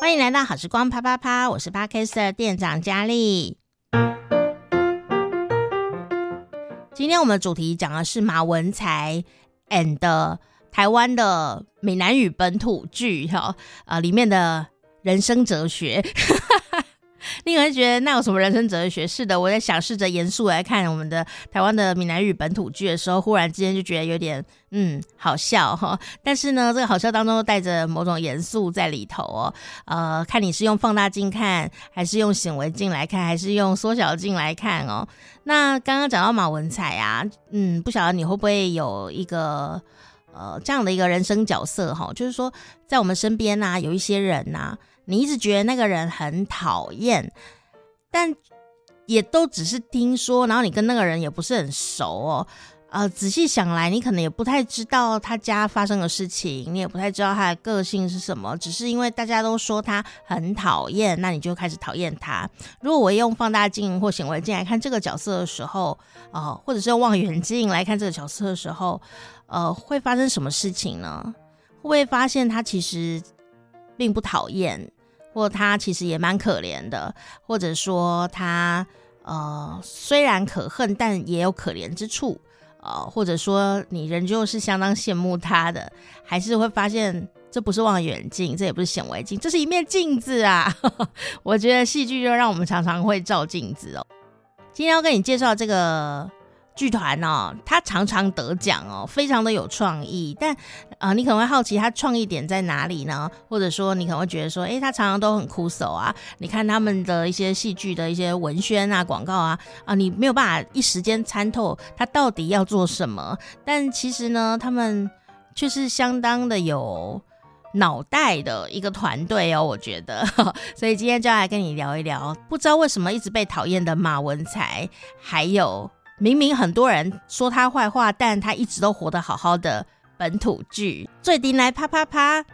欢迎来到好时光啪啪啪，我是 Podcast 店长佳丽。今天我们主题讲的是马文才 and 台湾的闽南语本土剧哈，呃，里面的人生哲学。你可能觉得那有什么人生哲学？是的，我在想试着严肃来看我们的台湾的闽南语本土剧的时候，忽然之间就觉得有点嗯好笑哈。但是呢，这个好笑当中又带着某种严肃在里头哦。呃，看你是用放大镜看，还是用显微镜来看，还是用缩小镜来看哦。那刚刚讲到马文才啊，嗯，不晓得你会不会有一个呃这样的一个人生角色哈？就是说，在我们身边呐、啊，有一些人呐、啊。你一直觉得那个人很讨厌，但也都只是听说，然后你跟那个人也不是很熟哦。呃，仔细想来，你可能也不太知道他家发生的事情，你也不太知道他的个性是什么，只是因为大家都说他很讨厌，那你就开始讨厌他。如果我用放大镜或显微镜来看这个角色的时候，呃，或者是用望远镜来看这个角色的时候，呃，会发生什么事情呢？会不会发现他其实并不讨厌？或他其实也蛮可怜的，或者说他呃虽然可恨，但也有可怜之处，呃，或者说你仍旧是相当羡慕他的，还是会发现这不是望远镜，这也不是显微镜，这是一面镜子啊！我觉得戏剧就让我们常常会照镜子哦。今天要跟你介绍这个。剧团哦，他常常得奖哦，非常的有创意。但啊、你可能会好奇他创意点在哪里呢？或者说，你可能会觉得说，诶，他常常都很枯手啊。你看他们的一些戏剧的一些文宣啊、广告啊，啊，你没有办法一时间参透他到底要做什么。但其实呢，他们却是相当的有脑袋的一个团队哦，我觉得。所以今天就要来跟你聊一聊，不知道为什么一直被讨厌的马文才，还有。明明很多人说他坏话，但他一直都活得好好的。本土剧，最顶来啪啪啪。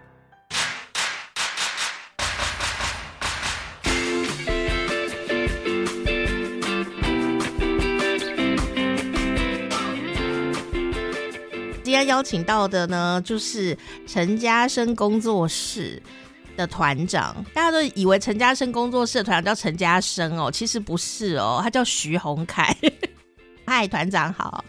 今天邀请到的呢，就是陈嘉生工作室的团长。大家都以为陈嘉生工作室的团长叫陈嘉生哦，其实不是哦，他叫徐宏凯。嗨，团长好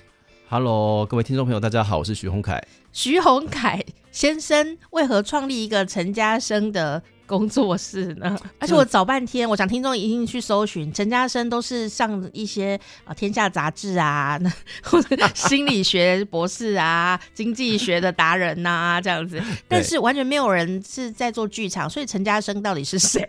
，Hello，各位听众朋友，大家好，我是徐宏凯。徐宏凯先生为何创立一个陈嘉生的工作室呢？而且我找半天，我想听众一定去搜寻陈嘉生，都是上一些啊天下杂志啊，或者心理学博士啊，经济学的达人呐、啊，这样子，但是完全没有人是在做剧场，所以陈嘉生到底是谁？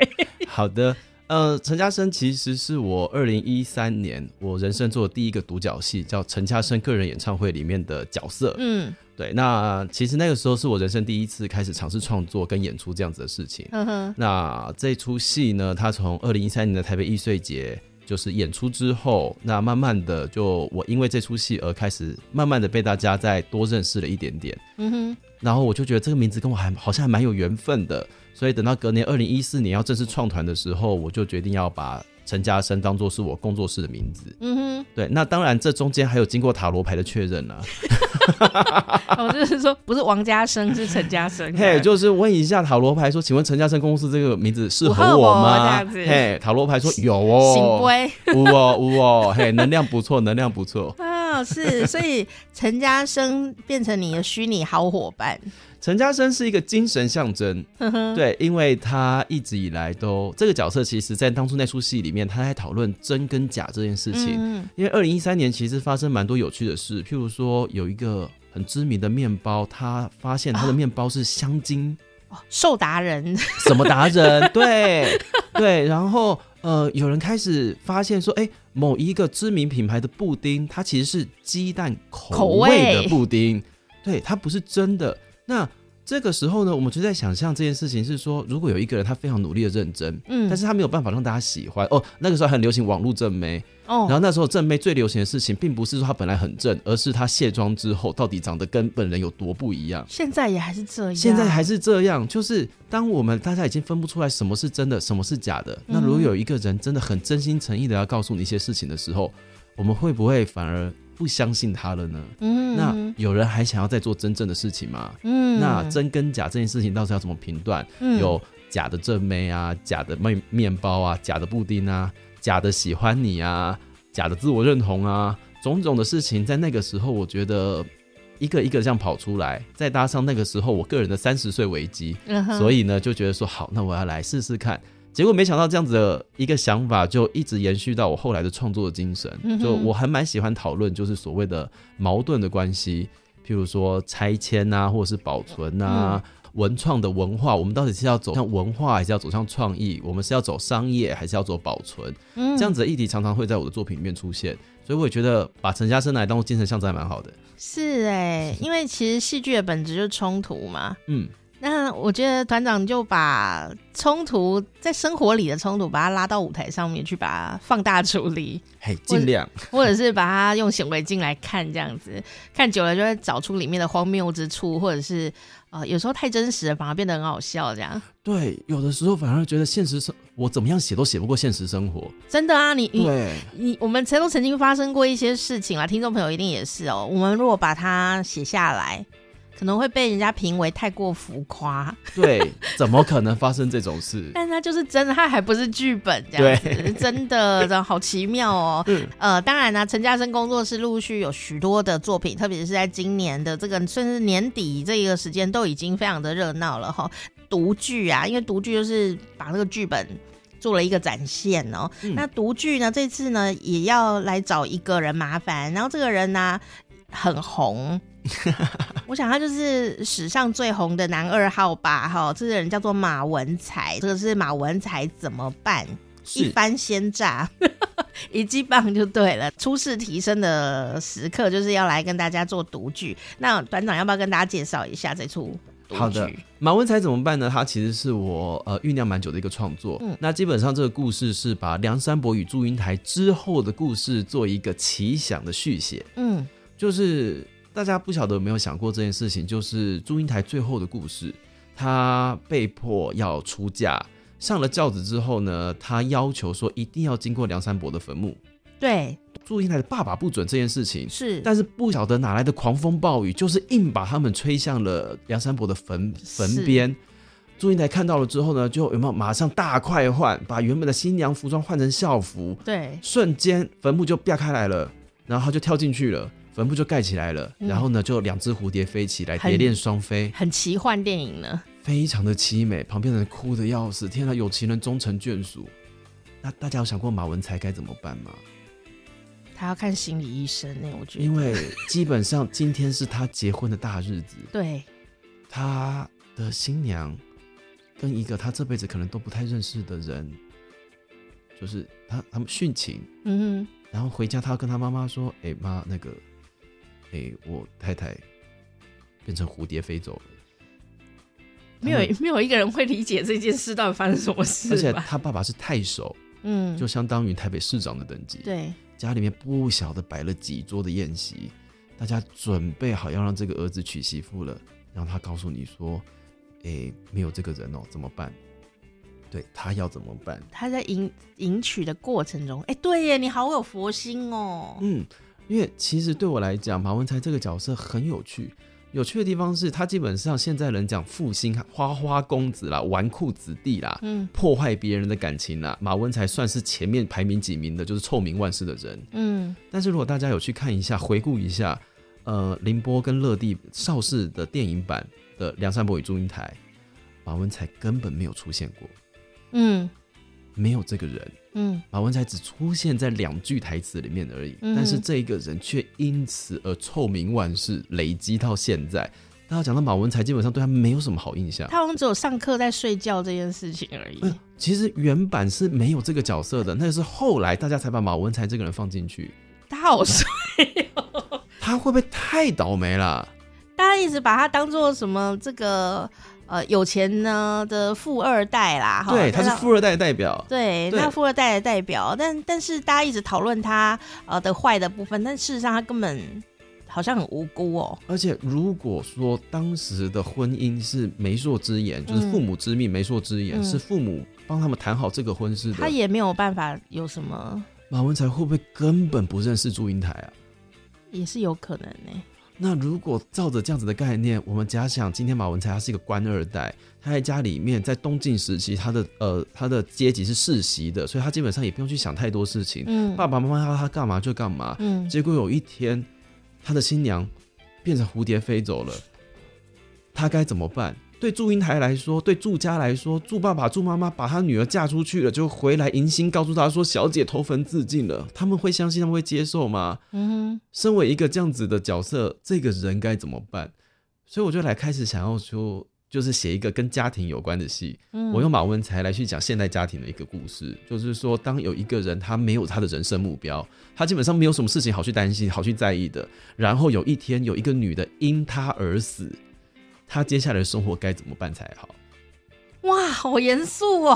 好的。呃，陈嘉生其实是我二零一三年我人生做的第一个独角戏，叫《陈嘉生个人演唱会》里面的角色。嗯，对。那其实那个时候是我人生第一次开始尝试创作跟演出这样子的事情。嗯哼。那这出戏呢，它从二零一三年的台北艺穗节就是演出之后，那慢慢的就我因为这出戏而开始慢慢的被大家再多认识了一点点。嗯哼。然后我就觉得这个名字跟我还好像还蛮有缘分的。所以等到隔年二零一四年要正式创团的时候，我就决定要把陈嘉生当做是我工作室的名字。嗯哼，对，那当然这中间还有经过塔罗牌的确认呢、啊。我 就是说，不是王家生，是陈嘉生。嘿，就是问一下塔罗牌说，请问陈嘉生公司这个名字适合我吗？嘿，塔罗牌说有哦，行规，有哦，有哦，嘿，能量不错，能量不错。啊，是，所以陈嘉生变成你的虚拟好伙伴。陈嘉生是一个精神象征，对，因为他一直以来都这个角色，其实在当初那出戏里面，他在讨论真跟假这件事情。嗯、因为二零一三年其实发生蛮多有趣的事，譬如说有一个很知名的面包，他发现他的面包是香精，瘦达人，什么达人？对对，然后呃，有人开始发现说，哎，某一个知名品牌的布丁，它其实是鸡蛋口味的布丁，对，它不是真的。那这个时候呢，我们就在想象这件事情是说，如果有一个人他非常努力的认真，嗯，但是他没有办法让大家喜欢哦。那个时候很流行网络正妹哦，然后那时候正妹最流行的事情，并不是说她本来很正，而是她卸妆之后到底长得跟本人有多不一样。现在也还是这样，现在还是这样，就是当我们大家已经分不出来什么是真的，什么是假的，那如果有一个人真的很真心诚意的要告诉你一些事情的时候，我们会不会反而？不相信他了呢？嗯，那有人还想要再做真正的事情吗？嗯，那真跟假这件事情到底要怎么评断？嗯，有假的正妹啊，假的面面包啊，假的布丁啊，假的喜欢你啊，假的自我认同啊，种种的事情，在那个时候，我觉得一个一个这样跑出来，再搭上那个时候我个人的三十岁危机，嗯、所以呢，就觉得说好，那我要来试试看。结果没想到这样子的一个想法，就一直延续到我后来的创作的精神。就我还蛮喜欢讨论，就是所谓的矛盾的关系，譬如说拆迁啊，或者是保存啊，文创的文化，我们到底是要走向文化，还是要走向创意？我们是要走商业，还是要走保存？这样子的议题常常会在我的作品里面出现，所以我也觉得把陈家生来当做精神象征还蛮好的。是哎、欸，因为其实戏剧的本质就是冲突嘛。嗯。那我觉得团长就把冲突在生活里的冲突，把它拉到舞台上面去，把它放大处理，嘿，尽量，或者是把它用显微镜来看，这样子看久了就会找出里面的荒谬之处，或者是呃，有时候太真实了，反而变得很好笑，这样。对，有的时候反而觉得现实生我怎么样写都写不过现实生活。真的啊，你对你你我们曾都曾经发生过一些事情啊，听众朋友一定也是哦。我们如果把它写下来。可能会被人家评为太过浮夸，对，怎么可能发生这种事？但他就是真的，他还不是剧本这样子，真的，真的好奇妙哦。嗯、呃，当然呢，陈嘉生工作室陆续有许多的作品，特别是在今年的这个甚至年底这个时间，都已经非常的热闹了哈。读剧啊，因为读剧就是把那个剧本做了一个展现哦。嗯、那独剧呢，这次呢也要来找一个人麻烦，然后这个人呢很红。我想他就是史上最红的男二号吧，哈，这个人叫做马文才，这个是马文才怎么办？一番鲜榨，一记棒就对了。初试提升的时刻就是要来跟大家做独剧。那团长要不要跟大家介绍一下这出？好的，马文才怎么办呢？他其实是我呃酝酿蛮久的一个创作。嗯，那基本上这个故事是把梁山伯与祝英台之后的故事做一个奇想的续写。嗯，就是。大家不晓得有没有想过这件事情，就是祝英台最后的故事。她被迫要出嫁，上了轿子之后呢，她要求说一定要经过梁山伯的坟墓。对，祝英台的爸爸不准这件事情，是，但是不晓得哪来的狂风暴雨，就是硬把他们吹向了梁山伯的坟坟边。是祝英台看到了之后呢，就有没有马上大快换，把原本的新娘服装换成校服。对，瞬间坟墓就裂开来了，然后他就跳进去了。坟墓就盖起来了，嗯、然后呢，就两只蝴蝶飞起来，蝶恋双飞，很奇幻电影呢，非常的凄美，旁边的人哭的要死。天哪，有情人终成眷属。那大家有想过马文才该怎么办吗？他要看心理医生呢，我觉得，因为基本上今天是他结婚的大日子，对，他的新娘跟一个他这辈子可能都不太认识的人，就是他他们殉情，嗯哼，然后回家他要跟他妈妈说，哎妈，那个。哎、欸，我太太变成蝴蝶飞走了，没有没有一个人会理解这件事到底发生什么事。而且他爸爸是太守，嗯，就相当于台北市长的等级。对，家里面不晓得摆了几桌的宴席，大家准备好要让这个儿子娶媳妇了，然后他告诉你说：“哎、欸，没有这个人哦，怎么办？”对，他要怎么办？他在迎迎娶的过程中，哎、欸，对耶，你好有佛心哦，嗯。因为其实对我来讲，马文才这个角色很有趣。有趣的地方是他基本上现在人讲负心花花公子啦、纨绔子弟啦，嗯，破坏别人的感情啦。马文才算是前面排名几名的，就是臭名万世的人。嗯，但是如果大家有去看一下、回顾一下，呃，凌波跟乐蒂邵氏的电影版的《梁山伯与祝英台》，马文才根本没有出现过。嗯，没有这个人。嗯，马文才只出现在两句台词里面而已，嗯、但是这一个人却因此而臭名万世，累积到现在。大家讲到马文才，基本上对他没有什么好印象。他好像只有上课在睡觉这件事情而已。嗯、其实原版是没有这个角色的，那是后来大家才把马文才这个人放进去。他好帅哦！他会不会太倒霉了？大家一直把他当做什么这个？呃，有钱呢的富二代啦，对，他是富二代的代表，对，那富二代的代表，但但是大家一直讨论他呃的坏的部分，但事实上他根本好像很无辜哦。而且如果说当时的婚姻是媒妁之言，就是父母之命，媒妁之言，是父母帮他们谈好这个婚事的，他也没有办法有什么。马文才会不会根本不认识祝英台啊？也是有可能呢。那如果照着这样子的概念，我们假想今天马文才他是一个官二代，他在家里面在东晋时期，他的呃他的阶级是世袭的，所以他基本上也不用去想太多事情。嗯，爸爸妈妈要他干嘛就干嘛。嗯，结果有一天，他的新娘变成蝴蝶飞走了，他该怎么办？对祝英台来说，对祝家来说，祝爸爸、祝妈妈把他女儿嫁出去了，就回来迎新，告诉他说：“小姐投坟自尽了。”他们会相信，他们会接受吗？嗯哼。身为一个这样子的角色，这个人该怎么办？所以我就来开始想要说，就是写一个跟家庭有关的戏。嗯。我用马文才来去讲现代家庭的一个故事，就是说，当有一个人他没有他的人生目标，他基本上没有什么事情好去担心、好去在意的，然后有一天有一个女的因他而死。他接下来的生活该怎么办才好？哇，好严肃哦，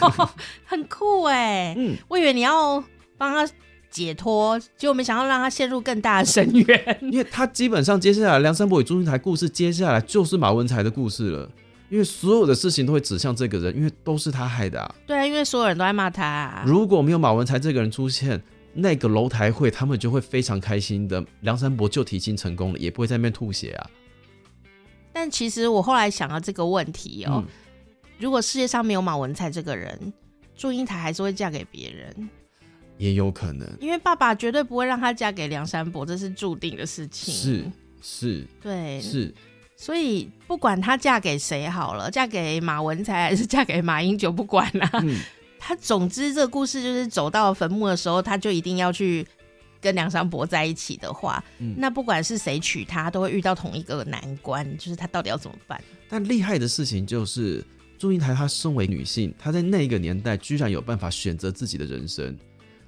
很酷哎。嗯，我以为你要帮他解脱，结果没想到让他陷入更大的深渊。因为他基本上接下来梁山伯与祝英台故事，接下来就是马文才的故事了。因为所有的事情都会指向这个人，因为都是他害的啊。对啊，因为所有人都在骂他啊。如果没有马文才这个人出现，那个楼台会他们就会非常开心的，梁山伯就提亲成功了，也不会在那边吐血啊。但其实我后来想到这个问题哦，嗯、如果世界上没有马文才这个人，祝英台还是会嫁给别人，也有可能，因为爸爸绝对不会让她嫁给梁山伯，这是注定的事情。是是，对是，所以不管她嫁给谁好了，嫁给马文才还是嫁给马英九，不管啦、啊。嗯，他总之这个故事就是走到坟墓的时候，她就一定要去。跟梁山伯在一起的话，嗯、那不管是谁娶她，都会遇到同一个难关，就是她到底要怎么办？但厉害的事情就是，祝英台她身为女性，她在那个年代居然有办法选择自己的人生，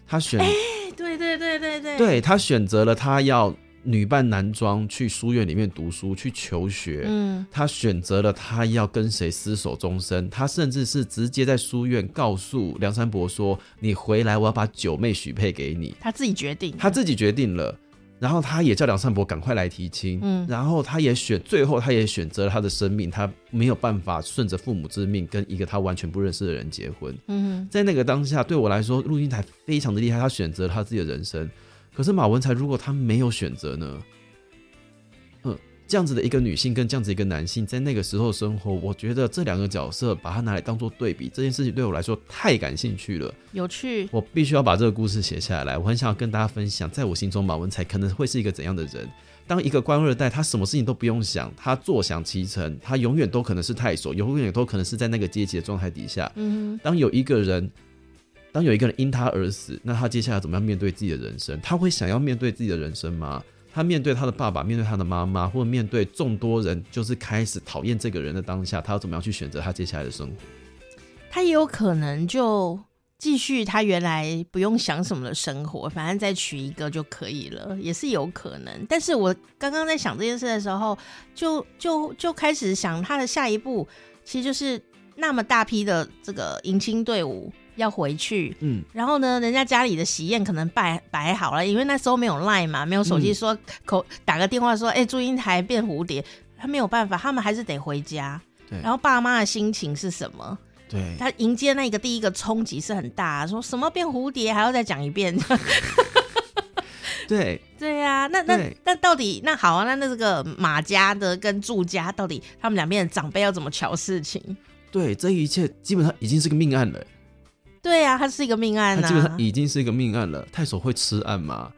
她选，欸、对对对对对，对她选择了她要。女扮男装去书院里面读书去求学，嗯，他选择了他要跟谁厮守终身，他甚至是直接在书院告诉梁山伯说：“你回来，我要把九妹许配给你。”他自己决定，他自己决定了，然后他也叫梁山伯赶快来提亲，嗯，然后他也选，最后他也选择了他的生命，他没有办法顺着父母之命跟一个他完全不认识的人结婚，嗯，在那个当下，对我来说，陆英台非常的厉害，他选择了他自己的人生。可是马文才如果他没有选择呢？嗯，这样子的一个女性跟这样子一个男性在那个时候生活，我觉得这两个角色把它拿来当做对比，这件事情对我来说太感兴趣了，有趣。我必须要把这个故事写下来，我很想要跟大家分享，在我心中马文才可能会是一个怎样的人？当一个官二代，他什么事情都不用想，他坐享其成，他永远都可能是太守，永远都可能是在那个阶级的状态底下。嗯，当有一个人。当有一个人因他而死，那他接下来怎么样面对自己的人生？他会想要面对自己的人生吗？他面对他的爸爸，面对他的妈妈，或者面对众多人，就是开始讨厌这个人的当下，他要怎么样去选择他接下来的生活？他也有可能就继续他原来不用想什么的生活，反正再娶一个就可以了，也是有可能。但是我刚刚在想这件事的时候，就就就开始想他的下一步，其实就是那么大批的这个迎亲队伍。要回去，嗯，然后呢，人家家里的喜宴可能摆摆好了，因为那时候没有 Line 嘛，没有手机说，说、嗯、口打个电话说，哎、欸，祝英台变蝴蝶，他没有办法，他们还是得回家。对，然后爸妈的心情是什么？对，他迎接那个第一个冲击是很大，说什么变蝴蝶还要再讲一遍。对，对呀、啊，那那那到底那好啊，那那这个马家的跟祝家到底他们两边的长辈要怎么瞧事情？对，这一切基本上已经是个命案了。对呀、啊，它是一个命案、啊，它基本上已经是一个命案了。太守会吃案吗？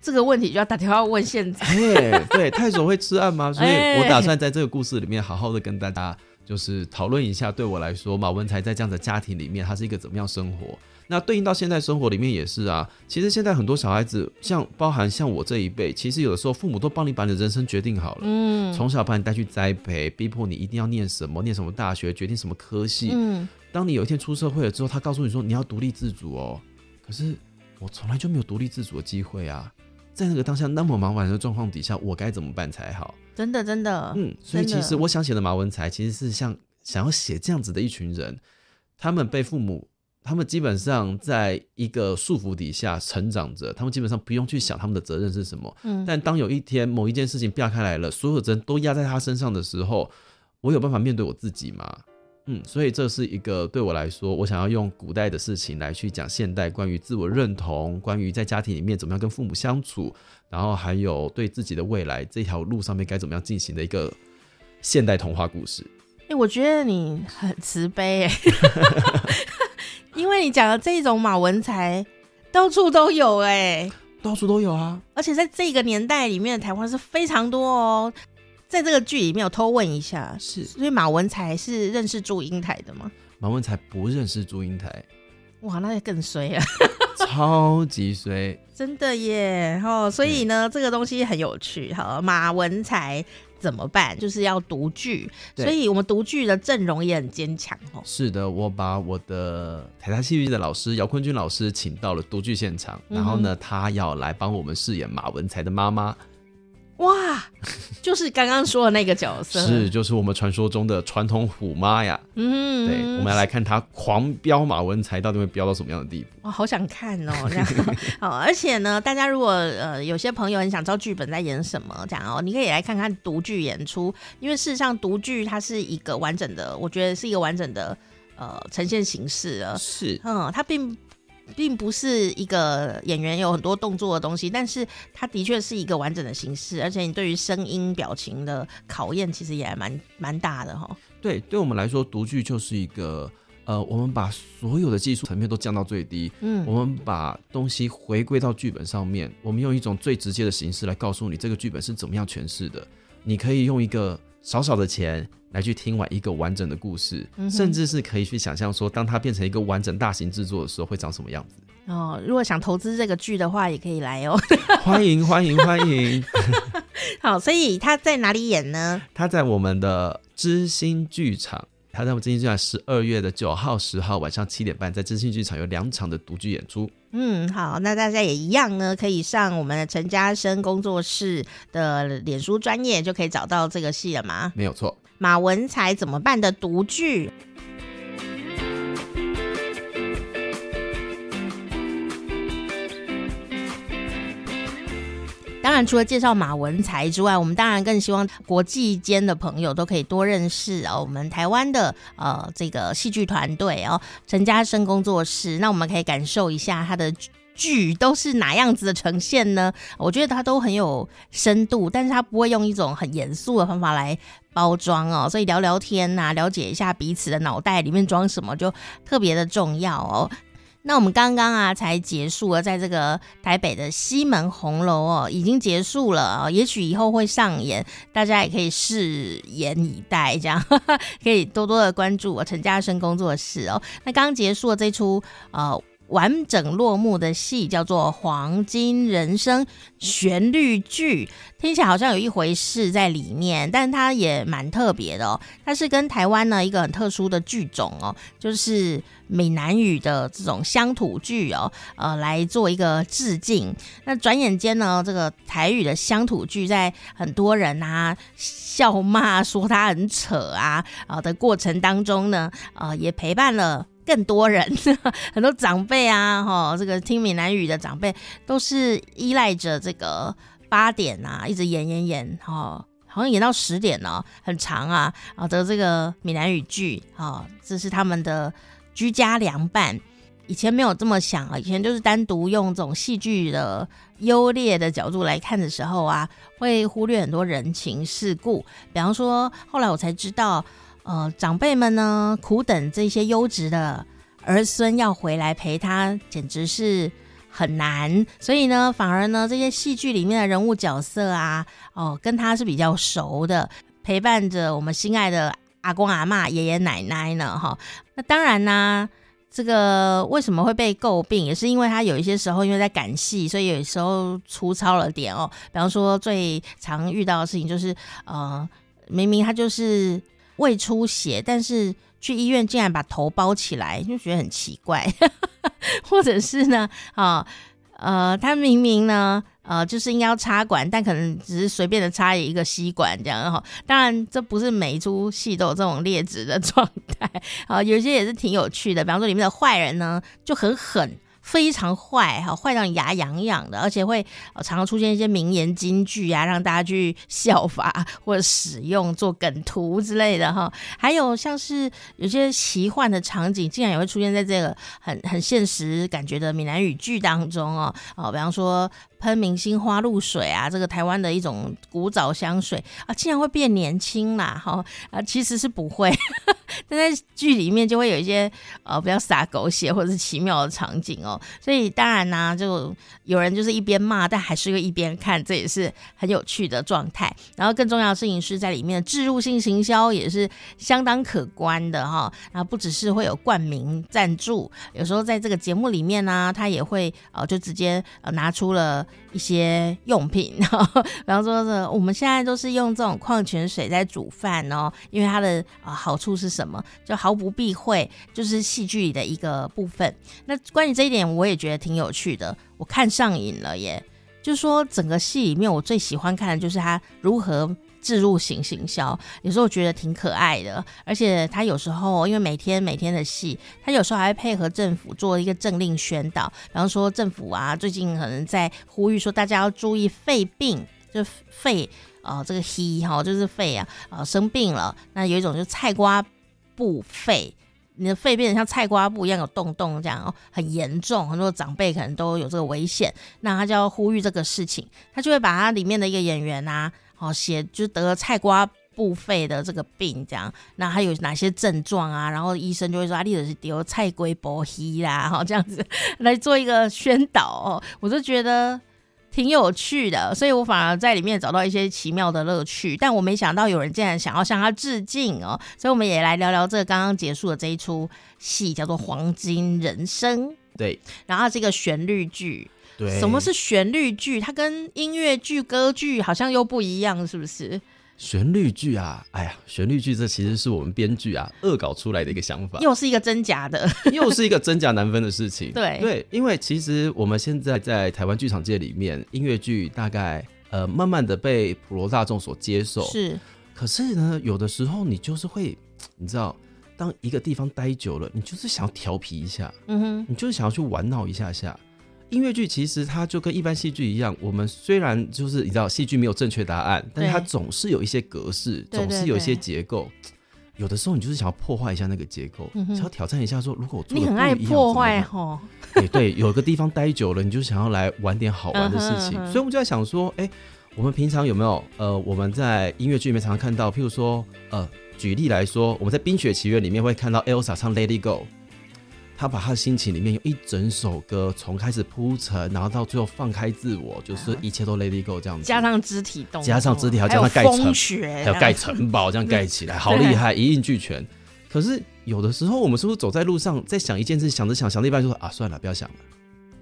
这个问题就要打电话问现在。哎，对，太守会吃案吗？所以我打算在这个故事里面好好的跟大家就是讨论一下。对我来说，马文才在这样的家庭里面，他是一个怎么样生活？那对应到现在生活里面也是啊。其实现在很多小孩子，像包含像我这一辈，其实有的时候父母都帮你把你的人生决定好了，嗯，从小把你带去栽培，逼迫你一定要念什么，念什么大学，决定什么科系，嗯。当你有一天出社会了之后，他告诉你说你要独立自主哦。可是我从来就没有独立自主的机会啊，在那个当下那么茫然的状况底下，我该怎么办才好？真的，真的，嗯。所以其实我想写的马文才，其实是像想要写这样子的一群人，他们被父母，他们基本上在一个束缚底下成长着，他们基本上不用去想他们的责任是什么。嗯。但当有一天某一件事情掉开来了，所有责任都压在他身上的时候，我有办法面对我自己吗？嗯，所以这是一个对我来说，我想要用古代的事情来去讲现代关于自我认同，关于在家庭里面怎么样跟父母相处，然后还有对自己的未来这条路上面该怎么样进行的一个现代童话故事。哎、欸，我觉得你很慈悲哎，因为你讲的这种马文才到处都有哎，到处都有啊，而且在这个年代里面，台湾是非常多哦。在这个剧里面，我偷问一下，是所以马文才是认识祝英台的吗？马文才不认识祝英台，哇，那就更衰了，超级衰，真的耶！哦，所以呢，这个东西很有趣哈。马文才怎么办？就是要读剧，所以我们读剧的阵容也很坚强哦。是的，我把我的台大戏剧系的老师姚坤君老师请到了读剧现场，然后呢，他要来帮我们饰演马文才的妈妈。哇，就是刚刚说的那个角色，是就是我们传说中的传统虎妈呀。嗯，对，我们要来看他狂飙马文才到底会飙到什么样的地步。哇，好想看哦，这样 好。而且呢，大家如果呃有些朋友很想知道剧本在演什么，这样哦，你可以来看看独剧演出，因为事实上独剧它是一个完整的，我觉得是一个完整的呃呈现形式啊。是，嗯，它并。并不是一个演员有很多动作的东西，但是它的确是一个完整的形式，而且你对于声音表情的考验其实也还蛮蛮大的哈。对，对我们来说，读剧就是一个呃，我们把所有的技术层面都降到最低，嗯，我们把东西回归到剧本上面，我们用一种最直接的形式来告诉你这个剧本是怎么样诠释的。你可以用一个少少的钱来去听完一个完整的故事，嗯、甚至是可以去想象说，当它变成一个完整大型制作的时候，会长什么样子。哦，如果想投资这个剧的话，也可以来哦。欢迎欢迎欢迎。好，所以他在哪里演呢？他在我们的知心剧场。他在我们真心剧场十二月的九号、十号晚上七点半，在真心剧场有两场的独剧演出。嗯，好，那大家也一样呢，可以上我们的陈嘉生工作室的脸书专业，就可以找到这个戏了吗？没有错，马文才怎么办的独剧。当然，除了介绍马文才之外，我们当然更希望国际间的朋友都可以多认识哦。我们台湾的呃这个戏剧团队哦，陈家生工作室，那我们可以感受一下他的剧都是哪样子的呈现呢？我觉得他都很有深度，但是他不会用一种很严肃的方法来包装哦。所以聊聊天呐、了解一下彼此的脑袋里面装什么，就特别的重要哦。那我们刚刚啊才结束了，在这个台北的西门红楼哦，已经结束了哦，也许以后会上演，大家也可以拭眼以待，这样呵呵 可以多多的关注我陈嘉生工作室哦。那刚结束了这出啊。完整落幕的戏叫做《黄金人生》旋律剧，听起来好像有一回事在里面，但它也蛮特别的哦。它是跟台湾呢一个很特殊的剧种哦，就是闽南语的这种乡土剧哦，呃，来做一个致敬。那转眼间呢，这个台语的乡土剧在很多人啊笑骂说它很扯啊啊的过程当中呢，呃，也陪伴了。更多人，很多长辈啊，哈，这个听闽南语的长辈都是依赖着这个八点啊，一直演演演，哈，好像演到十点呢，很长啊，啊的这个闽南语剧，啊，这是他们的居家凉伴。以前没有这么想啊，以前就是单独用这种戏剧的优劣的角度来看的时候啊，会忽略很多人情世故。比方说，后来我才知道。呃，长辈们呢，苦等这些优质的儿孙要回来陪他，简直是很难。所以呢，反而呢，这些戏剧里面的人物角色啊，哦，跟他是比较熟的，陪伴着我们心爱的阿公阿妈、爷爷奶奶呢，哈。那当然呢，这个为什么会被诟病，也是因为他有一些时候因为在赶戏，所以有时候粗糙了点哦。比方说，最常遇到的事情就是，呃，明明他就是。胃出血，但是去医院竟然把头包起来，就觉得很奇怪。或者是呢，啊，呃，他明明呢，呃，就是应该要插管，但可能只是随便的插一个吸管这样哈。当然，这不是每一出戏都有这种劣质的状态啊，有些也是挺有趣的。比方说，里面的坏人呢就很狠。非常坏哈，坏到牙痒痒的，而且会常常出现一些名言金句啊，让大家去效法或者使用做梗图之类的哈。还有像是有些奇幻的场景，竟然也会出现在这个很很现实感觉的闽南语剧当中哦哦，比方说。喷明星花露水啊，这个台湾的一种古早香水啊，竟然会变年轻啦！哈啊，其实是不会，但在剧里面就会有一些呃比较洒狗血或者是奇妙的场景哦。所以当然呢、就有人就是一边骂，但还是会一边看，这也是很有趣的状态。然后更重要的事情是在里面的置入性行销也是相当可观的哈。然后不只是会有冠名赞助，有时候在这个节目里面呢、他也会呃就直接呃拿出了。一些用品，然后比方说是我们现在都是用这种矿泉水在煮饭哦，因为它的啊好处是什么？就毫不避讳，就是戏剧里的一个部分。那关于这一点，我也觉得挺有趣的，我看上瘾了耶。就是说整个戏里面，我最喜欢看的就是他如何。置入型行销，有时候我觉得挺可爱的，而且他有时候因为每天每天的戏，他有时候还会配合政府做一个政令宣导，比方说政府啊最近可能在呼吁说大家要注意肺病，就肺啊、呃、这个嘿哈就是肺啊啊、生病了，那有一种就是菜瓜布肺，你的肺变成像菜瓜布一样有洞洞这样哦，很严重，很多长辈可能都有这个危险，那他就要呼吁这个事情，他就会把他里面的一个演员啊。好写就得了菜瓜布肺的这个病，这样，那还有哪些症状啊？然后医生就会说啊，你就是得菜龟波希啦，哈，这样子来做一个宣导哦，我就觉得挺有趣的，所以我反而在里面找到一些奇妙的乐趣。但我没想到有人竟然想要向他致敬哦，所以我们也来聊聊这个刚刚结束的这一出戏，叫做《黄金人生》。对，然后这个旋律剧。对，什么是旋律剧？它跟音乐剧、歌剧好像又不一样，是不是？旋律剧啊，哎呀，旋律剧这其实是我们编剧啊恶搞出来的一个想法，又是一个真假的，又是一个真假难分的事情。对对，因为其实我们现在在台湾剧场界里面，音乐剧大概呃慢慢的被普罗大众所接受。是，可是呢，有的时候你就是会，你知道，当一个地方待久了，你就是想要调皮一下，嗯哼，你就是想要去玩闹一下下。音乐剧其实它就跟一般戏剧一样，我们虽然就是你知道戏剧没有正确答案，但是它总是有一些格式，总是有一些结构。有的时候你就是想要破坏一下那个结构，嗯、想要挑战一下说，如果我做你很爱破坏哈？对对，有个地方待久了，你就想要来玩点好玩的事情。所以我们就在想说，哎，我们平常有没有呃，我们在音乐剧里面常常看到，譬如说呃，举例来说，我们在《冰雪奇缘》里面会看到 Elsa 唱《Let It Go》。他把他的心情里面有一整首歌，从开始铺陈，然后到最后放开自我，就是一切都 Lady Go 这样子，加上肢体动作，加上肢体，还要加上盖城，还要盖城堡，这样盖起来，好厉害，一应俱全。可是有的时候，我们是不是走在路上，在想一件事，想着想，想到一半就说啊，算了，不要想了。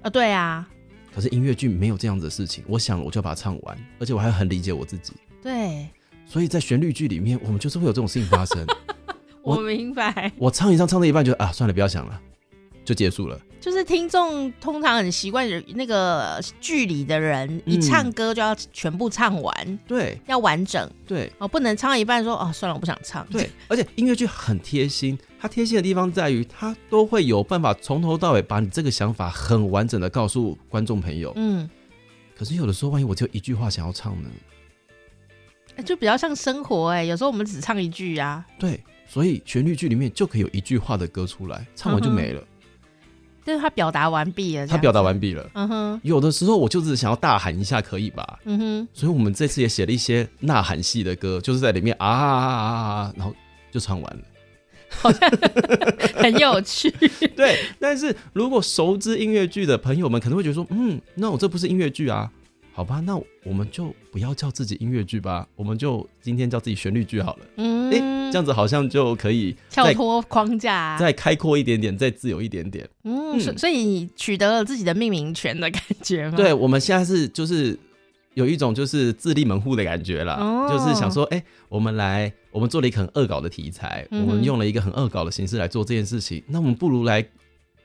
啊，对啊。可是音乐剧没有这样子的事情，我想了我就要把它唱完，而且我还很理解我自己。对。所以在旋律剧里面，我们就是会有这种事情发生。我明白。我唱一唱，唱到一半就啊，算了，不要想了。就结束了，就是听众通常很习惯那个剧里的人一唱歌就要全部唱完，嗯、对，要完整，对，哦，不能唱到一半说哦，算了，我不想唱。对，而且音乐剧很贴心，它贴心的地方在于，它都会有办法从头到尾把你这个想法很完整的告诉观众朋友。嗯，可是有的时候，万一我只有一句话想要唱呢？就比较像生活哎，有时候我们只唱一句啊。对，所以旋律剧里面就可以有一句话的歌出来，唱完就没了。嗯就是他表达完毕了，他表达完毕了。嗯哼，有的时候我就是想要大喊一下，可以吧？嗯哼，所以我们这次也写了一些呐喊系的歌，就是在里面啊啊啊啊，然后就唱完了，好像很有趣。对，但是如果熟知音乐剧的朋友们可能会觉得说，嗯，那我这不是音乐剧啊。好吧，那我们就不要叫自己音乐剧吧，我们就今天叫自己旋律剧好了。嗯，哎、欸，这样子好像就可以跳脱框架，再开阔一点点，再自由一点点。嗯，所、嗯、所以你取得了自己的命名权的感觉吗？对，我们现在是就是有一种就是自立门户的感觉了，哦、就是想说，哎、欸，我们来，我们做了一个很恶搞的题材，嗯、我们用了一个很恶搞的形式来做这件事情，那我们不如来，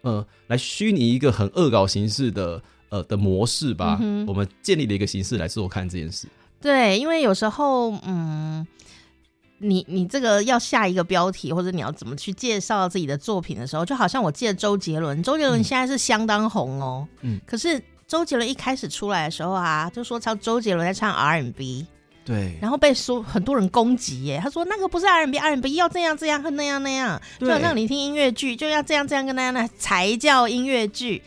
呃，来虚拟一个很恶搞形式的。呃的模式吧，嗯、我们建立了一个形式来做看这件事。对，因为有时候，嗯，你你这个要下一个标题，或者你要怎么去介绍自己的作品的时候，就好像我记得周杰伦，周杰伦现在是相当红哦。嗯，可是周杰伦一开始出来的时候啊，就说唱周杰伦在唱 R&B。对，然后被说很多人攻击耶，他说那个不是 R&B，R&B 要这样这样和那样那样，就好像你听音乐剧就要这样这样跟那样那才叫音乐剧。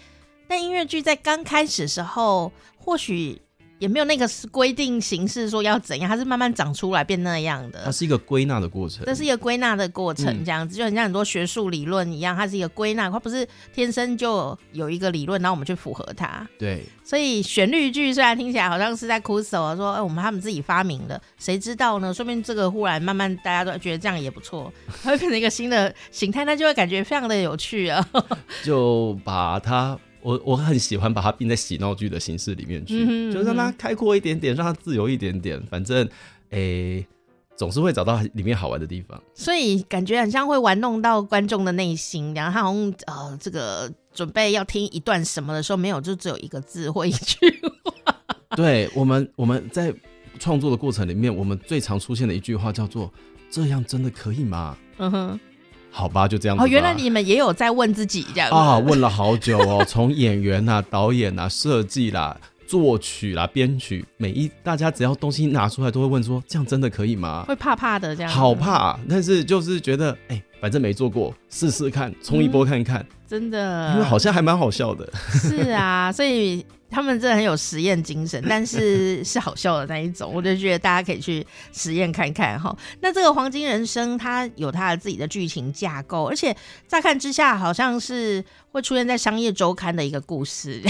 但音乐剧在刚开始的时候，或许。也没有那个规定形式说要怎样，它是慢慢长出来变那样的。它是一个归纳的过程，这是一个归纳的过程，这样子、嗯、就很像很多学术理论一样，它是一个归纳，它不是天生就有一个理论，然后我们去符合它。对，所以旋律剧虽然听起来好像是在哭诉说，哎，我们他们自己发明的，谁知道呢？说不定这个忽然慢慢大家都觉得这样也不错，它会变成一个新的形态，那就会感觉非常的有趣啊。就把它。我我很喜欢把它并在喜闹剧的形式里面去，就让它开阔一点点，让它自由一点点，反正诶、欸，总是会找到里面好玩的地方。所以感觉很像会玩弄到观众的内心，然后他好像呃，这个准备要听一段什么的时候，没有，就只有一个字或一句话。对，我们我们在创作的过程里面，我们最常出现的一句话叫做“这样真的可以吗？”嗯哼。好吧，就这样子。哦，原来你们也有在问自己这样啊？问了好久哦，从演员啊、导演啊、设计啦、作曲啦、编曲，每一大家只要东西拿出来，都会问说：这样真的可以吗？会怕怕的这样。好怕，但是就是觉得，哎、欸，反正没做过，试试看，冲一波看看。嗯、真的，因为好像还蛮好笑的。是啊，所以。他们真的很有实验精神，但是 是好笑的那一种，我就觉得大家可以去实验看看哈。那这个《黄金人生》它有它的自己的剧情架构，而且乍看之下好像是会出现在商业周刊的一个故事，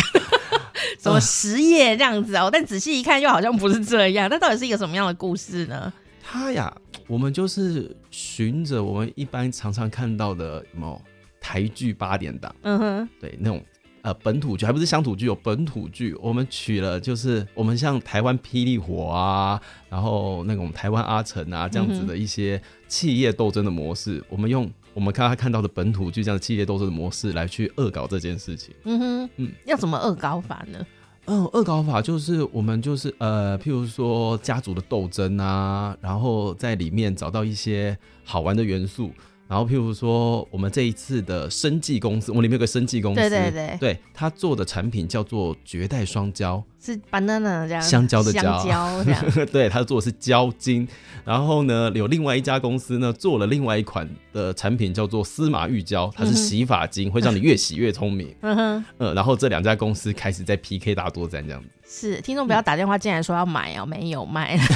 什么实业这样子哦。但仔细一看又好像不是这样，那到底是一个什么样的故事呢？它呀，我们就是循着我们一般常常看到的什么台剧八点档，嗯哼，对那种。呃，本土剧还不是乡土剧，有本土剧。我们取了，就是我们像台湾霹雳火啊，然后那种台湾阿成啊这样子的一些企业斗争的模式，嗯、我们用我们刚刚看到的本土剧这样的企业斗争的模式来去恶搞这件事情。嗯哼，嗯，要怎么恶搞法呢？嗯，恶搞法就是我们就是呃，譬如说家族的斗争啊，然后在里面找到一些好玩的元素。然后，譬如说，我们这一次的生技公司，我们里面有个生技公司，对对对，对他做的产品叫做绝代双胶，是 banana 这样，香蕉的蕉，香蕉这样，对，他做的是胶精。然后呢，有另外一家公司呢，做了另外一款的产品叫做司马玉胶，它是洗发精，嗯、会让你越洗越聪明。嗯哼，呃，然后这两家公司开始在 PK 大作战这样子。是，听众不要打电话进来说要买哦，没有卖。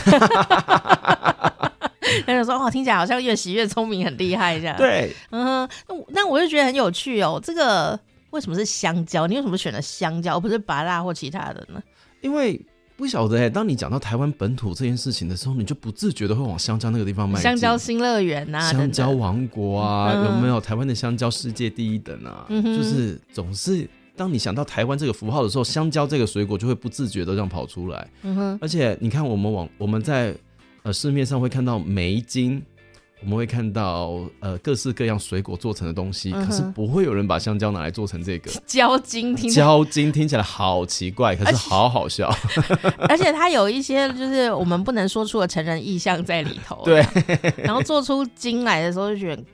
他就说：“哦，听起来好像越洗越聪明，很厉害这样。”对，嗯，那我就觉得很有趣哦。这个为什么是香蕉？你为什么选了香蕉，而不是芭乐或其他的呢？因为不晓得哎，当你讲到台湾本土这件事情的时候，你就不自觉的会往香蕉那个地方迈。香蕉新乐园呐，香蕉王国啊，嗯、有没有台湾的香蕉世界第一等啊？嗯、就是总是当你想到台湾这个符号的时候，香蕉这个水果就会不自觉的这样跑出来。嗯哼，而且你看，我们往我们在。呃，市面上会看到梅精，我们会看到呃各式各样水果做成的东西，嗯、哼可是不会有人把香蕉拿来做成这个 胶精。胶精听起来好奇怪，可是好好笑。而且它有一些就是我们不能说出的成人意象在里头。对，然后做出精来的时候就觉得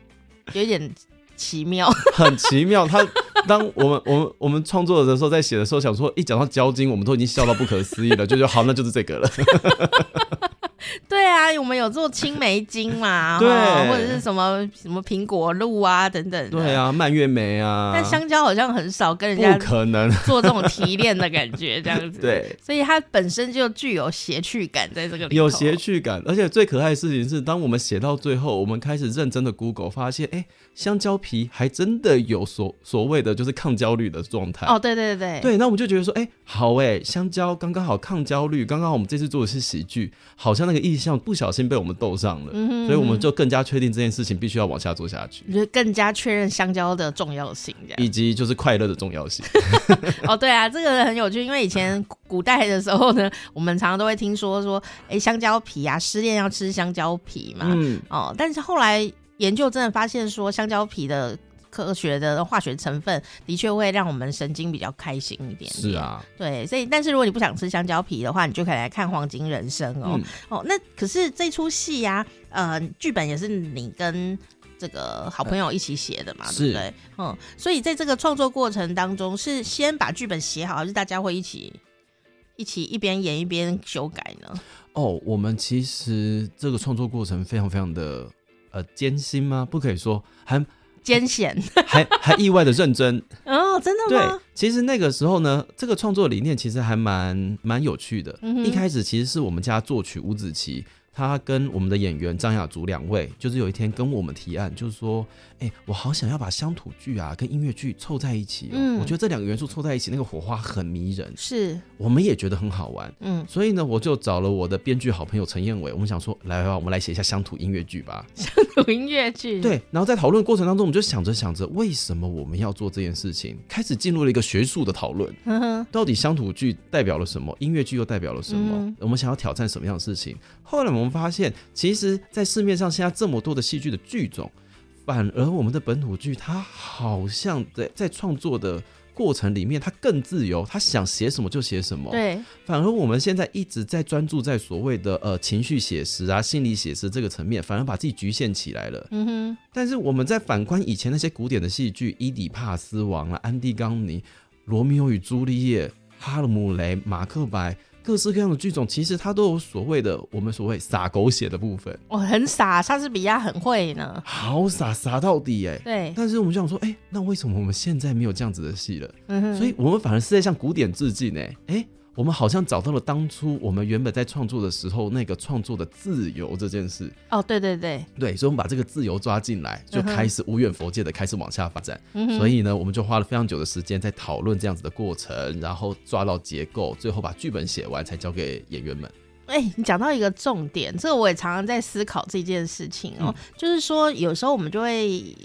有点奇妙，很奇妙。他当我们我们我们创作的时候，在写的时候，想说一讲到胶精，我们都已经笑到不可思议了，就说好，那就是这个了。对啊，我们有做青梅精嘛，对，或者是什么什么苹果露啊等等。对啊，蔓越莓啊。但香蕉好像很少跟人家不可能 做这种提炼的感觉，这样子。对，所以它本身就具有谐趣感在这个里头。有谐趣感，而且最可爱的事情是，当我们写到最后，我们开始认真的 Google，发现，哎，香蕉皮还真的有所所谓的就是抗焦虑的状态。哦，对对对对。对，那我们就觉得说，哎，好哎，香蕉刚刚好抗焦虑，刚刚好我们这次做的是喜剧，好像那个意向不小心被我们逗上了，所以我们就更加确定这件事情必须要往下做下去，就更加确认香蕉的重要性，以及就是快乐的重要性。哦，对啊，这个很有趣，因为以前古代的时候呢，我们常常都会听说说，哎、欸，香蕉皮啊，失恋要吃香蕉皮嘛，嗯，哦，但是后来研究真的发现说，香蕉皮的。科学的化学成分，的确会让我们神经比较开心一点点。是啊，对，所以但是如果你不想吃香蕉皮的话，你就可以来看《黄金人生》哦。嗯、哦，那可是这出戏呀，呃，剧本也是你跟这个好朋友一起写的嘛，呃、对不对？嗯，所以在这个创作过程当中，是先把剧本写好，还是大家会一起一起一边演一边修改呢？哦，我们其实这个创作过程非常非常的呃艰辛吗？不可以说，还艰险，还还意外的认真哦，真的吗？对，其实那个时候呢，这个创作理念其实还蛮蛮有趣的。嗯、一开始其实是我们家作曲伍子琪。他跟我们的演员张雅竹两位，就是有一天跟我们提案，就是说，我好想要把乡土剧啊跟音乐剧凑在一起，哦，嗯，我觉得这两个元素凑在一起，那个火花很迷人，是，我们也觉得很好玩，嗯，所以呢，我就找了我的编剧好朋友陈彦伟，我们想说，来吧，我们来写一下乡土音乐剧吧，乡土音乐剧，对，然后在讨论过程当中，我们就想着想着，为什么我们要做这件事情，开始进入了一个学术的讨论，到底乡土剧代表了什么，音乐剧又代表了什么，嗯、我们想要挑战什么样的事情，后来我们发现。其实，在市面上现在这么多的戏剧的剧种，反而我们的本土剧，它好像在在创作的过程里面，它更自由，它想写什么就写什么。对，反而我们现在一直在专注在所谓的呃情绪写实啊、心理写实这个层面，反而把自己局限起来了。嗯哼。但是我们在反观以前那些古典的戏剧，《伊底帕斯王》啊、《安迪冈尼》、《罗密欧与朱丽叶》、《哈姆雷》、《马克白》。各式各样的剧种，其实它都有所谓的我们所谓撒狗血的部分。哦，很傻，莎士比亚很会呢，好傻傻到底哎。对。但是我们就想说，哎、欸，那为什么我们现在没有这样子的戏了？嗯哼。所以我们反而是在向古典致敬哎，哎、欸。我们好像找到了当初我们原本在创作的时候那个创作的自由这件事。哦，对对对，对，所以我们把这个自由抓进来，就开始无远佛界的开始往下发展。嗯、所以呢，我们就花了非常久的时间在讨论这样子的过程，然后抓到结构，最后把剧本写完才交给演员们。哎、欸，你讲到一个重点，这个我也常常在思考这件事情哦，嗯、就是说有时候我们就会。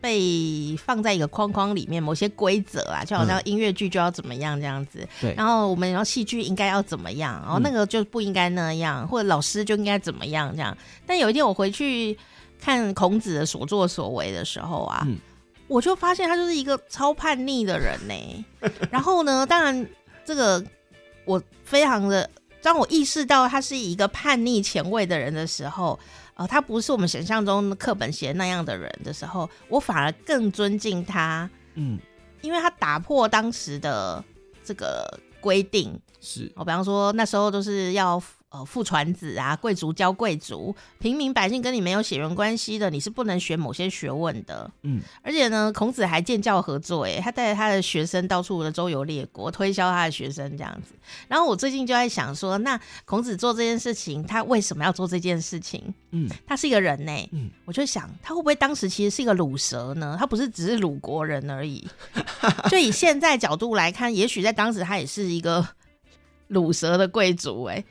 被放在一个框框里面，某些规则啊，就好像音乐剧就要怎么样这样子。然后我们然后戏剧应该要怎么样，然后那个就不应该那样，嗯、或者老师就应该怎么样这样。但有一天我回去看孔子的所作所为的时候啊，嗯、我就发现他就是一个超叛逆的人呢。然后呢，当然这个我非常的，当我意识到他是一个叛逆前卫的人的时候。呃，他不是我们想象中课本写那样的人的时候，我反而更尊敬他。嗯，因为他打破当时的这个规定。是，我比方说那时候都是要。呃，父传子啊，贵族教贵族，平民百姓跟你没有血缘关系的，你是不能学某些学问的。嗯，而且呢，孔子还建教合作，哎，他带着他的学生到处的周游列国，推销他的学生这样子。然后我最近就在想说，那孔子做这件事情，他为什么要做这件事情？嗯，他是一个人呢。嗯，我就想，他会不会当时其实是一个鲁蛇呢？他不是只是鲁国人而已。就以现在角度来看，也许在当时他也是一个 鲁蛇的贵族，诶。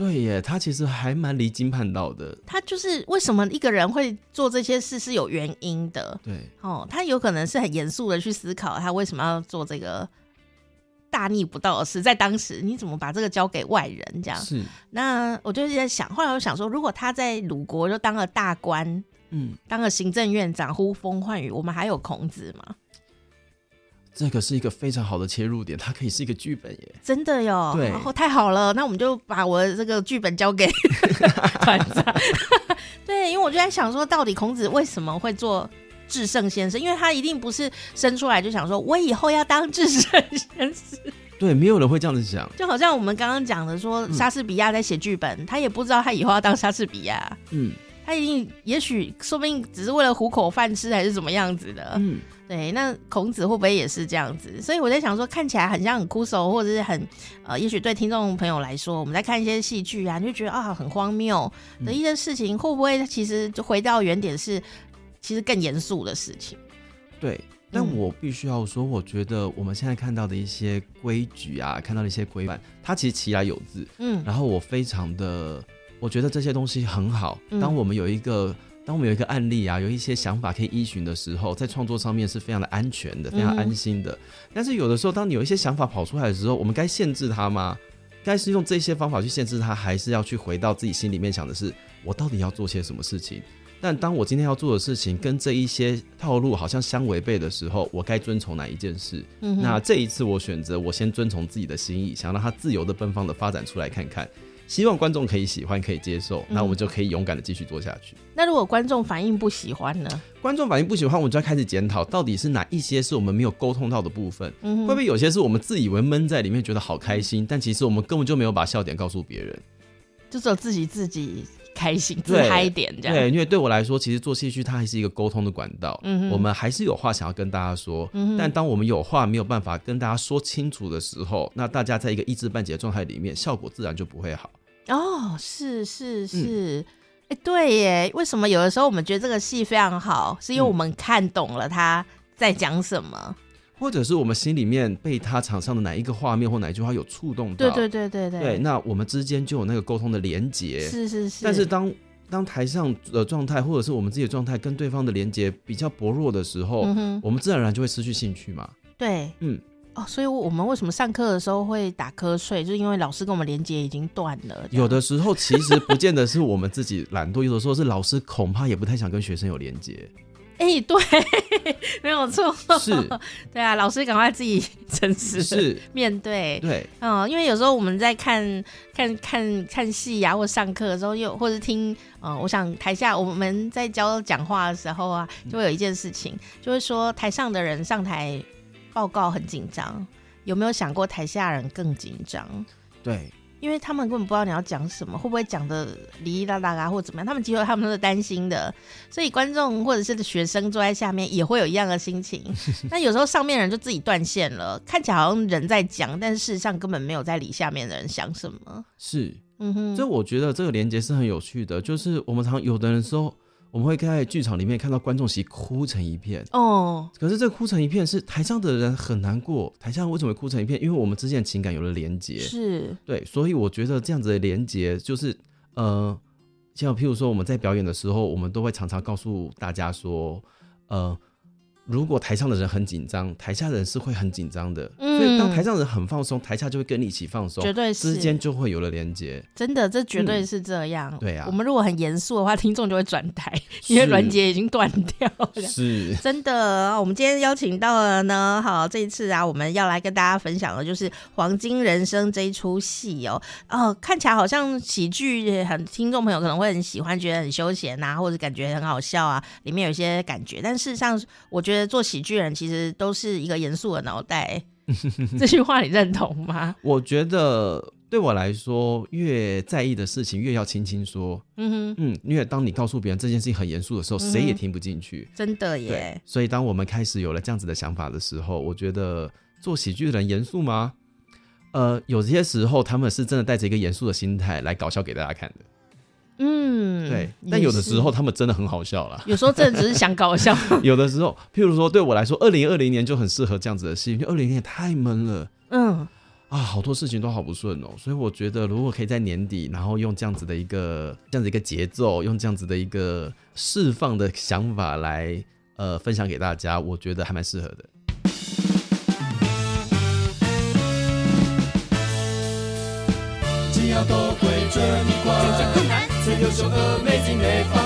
对耶，他其实还蛮离经叛道的。他就是为什么一个人会做这些事是有原因的。对，哦，他有可能是很严肃的去思考他为什么要做这个大逆不道的事。在当时，你怎么把这个交给外人这样？是。那我就在想，后来我想说，如果他在鲁国就当了大官，嗯，当了行政院长，呼风唤雨，我们还有孔子吗？这个是一个非常好的切入点，它可以是一个剧本耶，真的哟。对，然后太好了，那我们就把我的这个剧本交给 团长。对，因为我就在想说，到底孔子为什么会做至圣先生？因为他一定不是生出来就想说，我以后要当至圣先生。对，没有人会这样子想。就好像我们刚刚讲的说，莎士比亚在写剧本，嗯、他也不知道他以后要当莎士比亚。嗯，他一定，也许，说不定只是为了糊口饭吃，还是怎么样子的。嗯。对，那孔子会不会也是这样子？所以我在想说，看起来很像很枯燥，或者是很呃，也许对听众朋友来说，我们在看一些戏剧啊，你就觉得啊很荒谬的一些事情，会不会其实就回到原点是，其实更严肃的事情？对，但我必须要说，我觉得我们现在看到的一些规矩啊，看到的一些规范，它其实其来有自。嗯，然后我非常的，我觉得这些东西很好。当我们有一个。当我们有一个案例啊，有一些想法可以依循的时候，在创作上面是非常的安全的，非常安心的。嗯、但是有的时候，当你有一些想法跑出来的时候，我们该限制它吗？该是用这些方法去限制它，还是要去回到自己心里面想的是，我到底要做些什么事情？但当我今天要做的事情跟这一些套路好像相违背的时候，我该遵从哪一件事？嗯、那这一次我选择我先遵从自己的心意，想让它自由的奔放的发展出来看看，希望观众可以喜欢，可以接受，那我们就可以勇敢的继续做下去。那如果观众反应不喜欢呢？观众反应不喜欢，我们就要开始检讨，到底是哪一些是我们没有沟通到的部分？嗯、会不会有些是我们自以为闷在里面觉得好开心，但其实我们根本就没有把笑点告诉别人，就只有自己自己。开心自嗨一点，这样对，因为对我来说，其实做戏剧它还是一个沟通的管道。嗯，我们还是有话想要跟大家说。嗯，但当我们有话没有办法跟大家说清楚的时候，那大家在一个一知半解的状态里面，效果自然就不会好。哦，是是是，哎、嗯，对耶。为什么有的时候我们觉得这个戏非常好，是因为我们看懂了他在讲什么。或者是我们心里面被他场上的哪一个画面或哪一句话有触动到，对对对对对，对，那我们之间就有那个沟通的连接，是是是。但是当当台上的状态或者是我们自己的状态跟对方的连接比较薄弱的时候，嗯、哼我们自然而然就会失去兴趣嘛。对，嗯，哦，所以我们为什么上课的时候会打瞌睡，就是因为老师跟我们连接已经断了。有的时候其实不见得是我们自己懒惰，有的时候是老师恐怕也不太想跟学生有连结。哎、欸，对，没有错，是，对啊，老师赶快自己诚实是。面对，对，嗯，因为有时候我们在看看看看戏呀、啊，或上课的时候，又或者听，嗯，我想台下我们在教讲话的时候啊，就会有一件事情，就会说台上的人上台报告很紧张，有没有想过台下人更紧张？对。因为他们根本不知道你要讲什么，会不会讲的哩哩啦啦啊，或者怎么样？他们其实他们都是担心的，所以观众或者是学生坐在下面也会有一样的心情。那有时候上面人就自己断线了，看起来好像人在讲，但是事实上根本没有在理下面的人想什么。是，嗯哼，所以我觉得这个连接是很有趣的，就是我们常有的人说。我们会在剧场里面看到观众席哭成一片哦，可是这哭成一片是台上的人很难过，台下为什么会哭成一片？因为我们之间的情感有了连结，是对，所以我觉得这样子的连结就是，呃，像譬如说我们在表演的时候，我们都会常常告诉大家说，呃。如果台上的人很紧张，台下的人是会很紧张的。嗯，所以当台上的人很放松，台下就会跟你一起放松，绝对是之间就会有了连接。真的，这绝对是这样。嗯、对啊，我们如果很严肃的话，听众就会转台，因为连接已经断掉了。是，真的。我们今天邀请到了呢，好，这一次啊，我们要来跟大家分享的就是《黄金人生》这一出戏哦。哦，看起来好像喜剧，很听众朋友可能会很喜欢，觉得很休闲啊，或者感觉很好笑啊，里面有一些感觉。但事实上，我觉得。做喜剧人其实都是一个严肃的脑袋，这句话你认同吗？我觉得对我来说，越在意的事情越要轻轻说。嗯哼，嗯，因为当你告诉别人这件事情很严肃的时候，谁、也听不进去。真的耶。所以当我们开始有了这样子的想法的时候，我觉得做喜剧的人严肃吗？呃，有些时候他们是真的带着一个严肃的心态来搞笑给大家看的。嗯，对，但有的时候他们真的很好笑啦。有时候真的只是想搞笑。有的时候，譬如说对我来说，二零二零年就很适合这样子的戏，因为二零年也太闷了。嗯，啊，好多事情都好不顺哦，所以我觉得如果可以在年底，然后用这样子的一个这样子一个节奏，用这样子的一个释放的想法来呃分享给大家，我觉得还蛮适合的。美景的方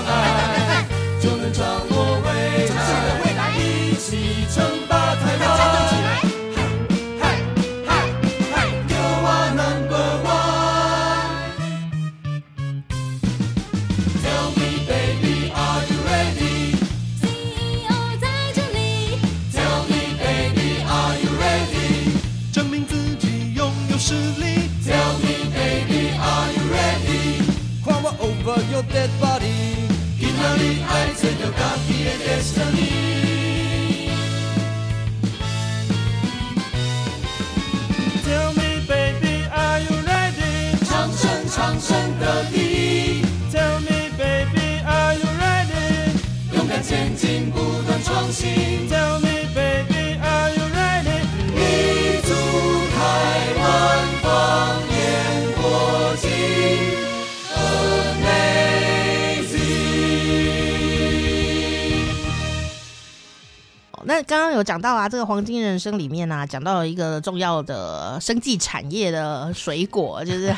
讲到啊，这个《黄金人生》里面呢、啊，讲到了一个重要的生技产业的水果，就是。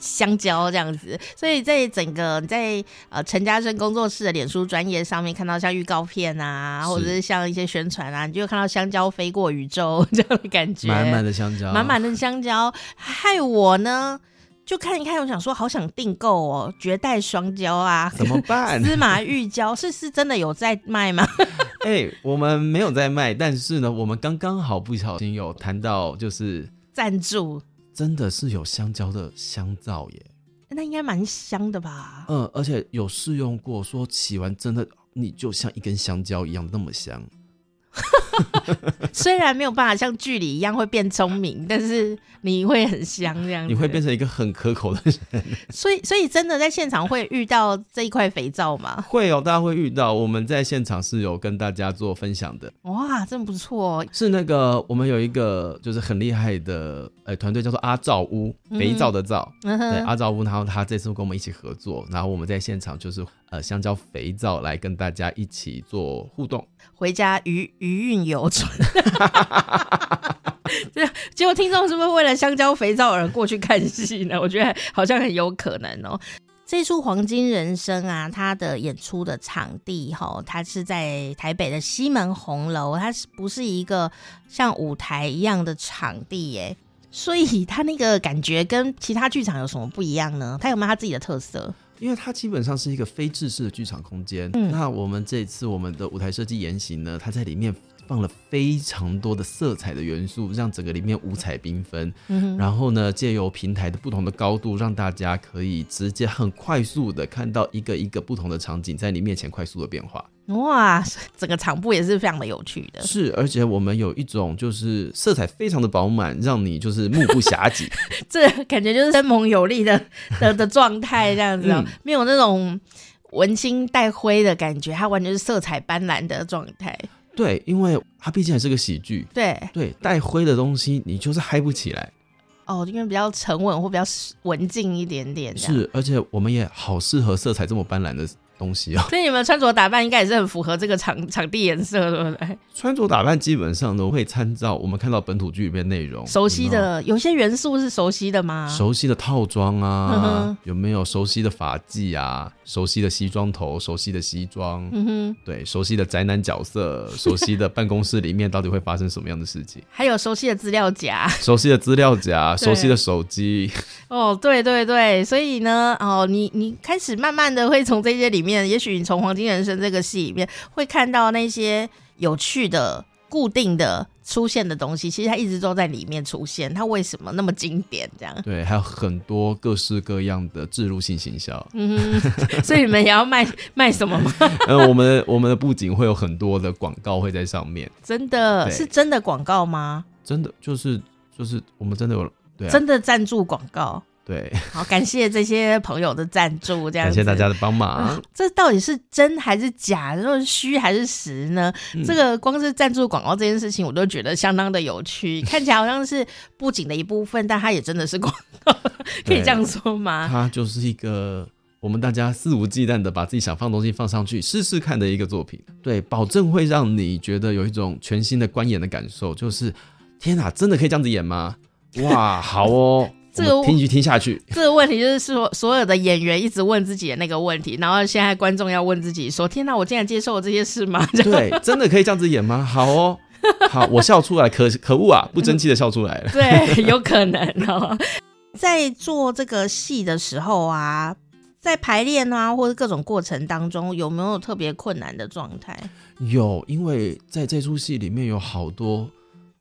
香蕉这样子。所以在整个在呃陈家声工作室的脸书专业上面看到像预告片啊，或者是像一些宣传啊，你就看到香蕉飞过宇宙 这样的感觉，满满的香蕉，满满的香蕉，害我呢。就看一看，我想说，好想订购哦，绝代双骄啊，怎么办？司马玉娇是是真的有在卖吗？哎、欸，我们没有在卖，但是呢，我们刚刚好不小心有谈到，就是赞助，真的是有香蕉的香皂耶，那应该蛮香的吧？嗯，而且有试用过，说洗完真的你就像一根香蕉一样那么香。虽然没有办法像剧里一样会变聪明，但是你会很香这样，你会变成一个很可口的人。所以，所以真的在现场会遇到这一块肥皂吗？会有，大家会遇到。我们在现场是有跟大家做分享的。哇，真不错！哦是那个我们有一个就是很厉害的呃团队，叫做阿皂屋，肥皂的皂。嗯、对，阿皂屋，然后他这次跟我们一起合作，然后我们在现场就是呃香蕉肥皂来跟大家一起做互动。回家余余韵犹存，这结果听众是不是为了香蕉肥皂而过去看戏呢？我觉得好像很有可能哦。这出《黄金人生》啊，它的演出的场地哈，它是在台北的西门红楼，它是不是一个像舞台一样的场地耶？所以它那个感觉跟其他剧场有什么不一样呢？它有没有它自己的特色？因为它基本上是一个非制式的剧场空间，嗯，那我们这一次我们的舞台设计言行呢，它在里面放了非常多的色彩的元素，让整个里面五彩缤纷。嗯，然后呢，借由平台的不同的高度，让大家可以直接很快速的看到一个一个不同的场景在你面前快速的变化。哇，整个场部也是非常的有趣的。是，而且我们有一种就是色彩非常的饱满，让你就是目不暇接。这感觉就是生猛有力的的的状态这样子，嗯，没有那种文青带灰的感觉，它完全是色彩斑斓的状态。对，因为它毕竟还是个喜剧。对对，带灰的东西你就是嗨不起来。哦，因为比较沉稳或比较文静一点点。是，而且我们也好适合色彩这么斑斓的东西哦，所以你们穿着打扮应该也是很符合这个场场地颜色，对不对？穿着打扮基本上都会参照我们看到本土剧里面内容，熟悉的有，有些元素是熟悉的吗？熟悉的套装啊，有没有熟悉的发髻啊？熟悉的西装头，熟悉的西装，嗯哼，对，熟悉的宅男角色，熟悉的办公室里面到底会发生什么样的事情？还有熟悉的资料夹，熟悉的资料夹，熟悉的手机。哦，对对对，所以呢，哦，你你开始慢慢的会从这些里面，也许你从《黄金人生》这个戏里面会看到那些有趣的。固定的出现的东西，其实它一直都在里面出现。它为什么那么经典？这样对，还有很多各式各样的置入性行销。嗯，所以你们也要卖卖什么吗？呃，我们我们的布景会有很多的广告会在上面。真的是真的广告吗？真的就是就是我们真的有对、啊、真的赞助广告。对，好，感谢这些朋友的赞助，这样感谢大家的帮忙。呃，这到底是真还是假？是虚还是实呢？嗯？这个光是赞助广告这件事情，我都觉得相当的有趣。看起来好像是布景的一部分，但它也真的是广告，可以这样说吗？它就是一个我们大家肆无忌惮的把自己想放东西放上去试试看的一个作品。对，保证会让你觉得有一种全新的观演的感受。就是天哪，真的可以这样子演吗？哇，好哦。这个听一句听下去，这个问题就是说所有的演员一直问自己的那个问题，然后现在观众要问自己说：“天哪，我竟然接受了这些事吗？”对，真的可以这样子演吗？好哦，好，我笑出来，可可恶啊，不争气的笑出来了。对，有可能哦。在做这个戏的时候啊，在排练啊，或者各种过程当中，有没有特别困难的状态？有，因为在这出戏里面有好多。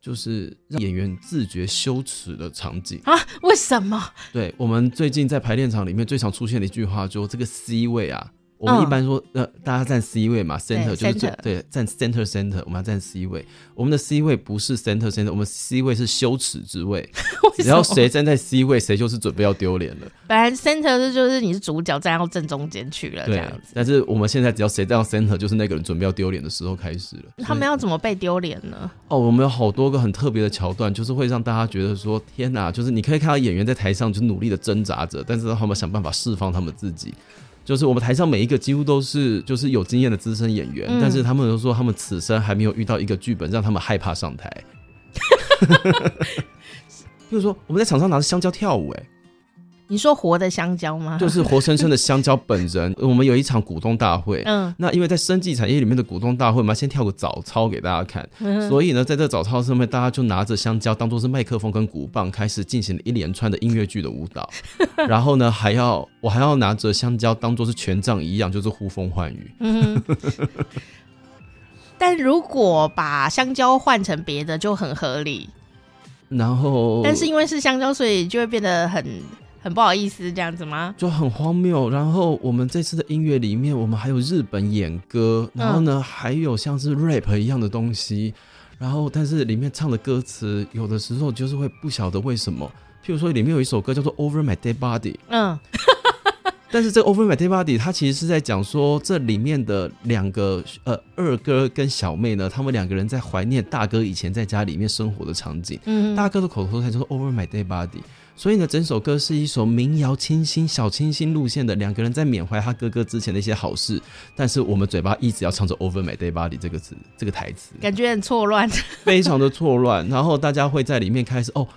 就是让演员自觉羞耻的场景啊？为什么？对，我们最近在排练场里面最常出现的一句话，就这个 C 位啊。我们一般说，呃，大家站 C 位嘛，center 就是最对，站 center center，我们要站 C 位。我们的 C 位不是 center center，我们 C 位是羞耻之位。只要谁站在 C 位，谁就是准备要丢脸了。本来 center 是就是你是主角站到正中间去了，这样子。但是我们现在只要谁站到 center，就是那个人准备要丢脸的时候开始了。他们要怎么被丢脸呢？哦，我们有好多个很特别的桥段，就是会让大家觉得说，天哪，就是你可以看到演员在台上就努力的挣扎着，但是让他们想办法释放他们自己。就是我们台上每一个几乎都是就是有经验的资深演员，嗯，但是他们都说他们此生还没有遇到一个剧本让他们害怕上台。就是说我们在场上拿着香蕉跳舞，哎，你说活的香蕉吗？就是活生生的香蕉本人。我们有一场股东大会，嗯，那因为在生技产业里面的股东大会，我们要先跳个早操给大家看，嗯、所以呢，在这早操上面，大家就拿着香蕉当做是麦克风跟鼓棒，开始进行了一连串的音乐剧的舞蹈。然后呢，还要我还要拿着香蕉当做是权杖一样，就是呼风唤雨。嗯但如果把香蕉换成别的就很合理，然后但是因为是香蕉，所以就会变得很很不好意思这样子吗？就很荒谬。然后我们这次的音乐里面，我们还有日本演歌，然后呢、嗯、还有像是 rap 一样的东西，然后但是里面唱的歌词有的时候就是会不晓得为什么，譬如说里面有一首歌叫做 Over My Dead Body，嗯。但是这个 Over My Dead Body，它其实是在讲说，这里面的两个呃二哥跟小妹呢，他们两个人在怀念大哥以前在家里面生活的场景。嗯，大哥的口头禅就是 Over My Dead Body，所以呢，整首歌是一首民谣清新、小清新路线的，两个人在缅怀他哥哥之前的一些好事。但是我们嘴巴一直要唱着 Over My Dead Body 这个词，这个台词，感觉很错乱，非常的错乱。然后大家会在里面开始哦，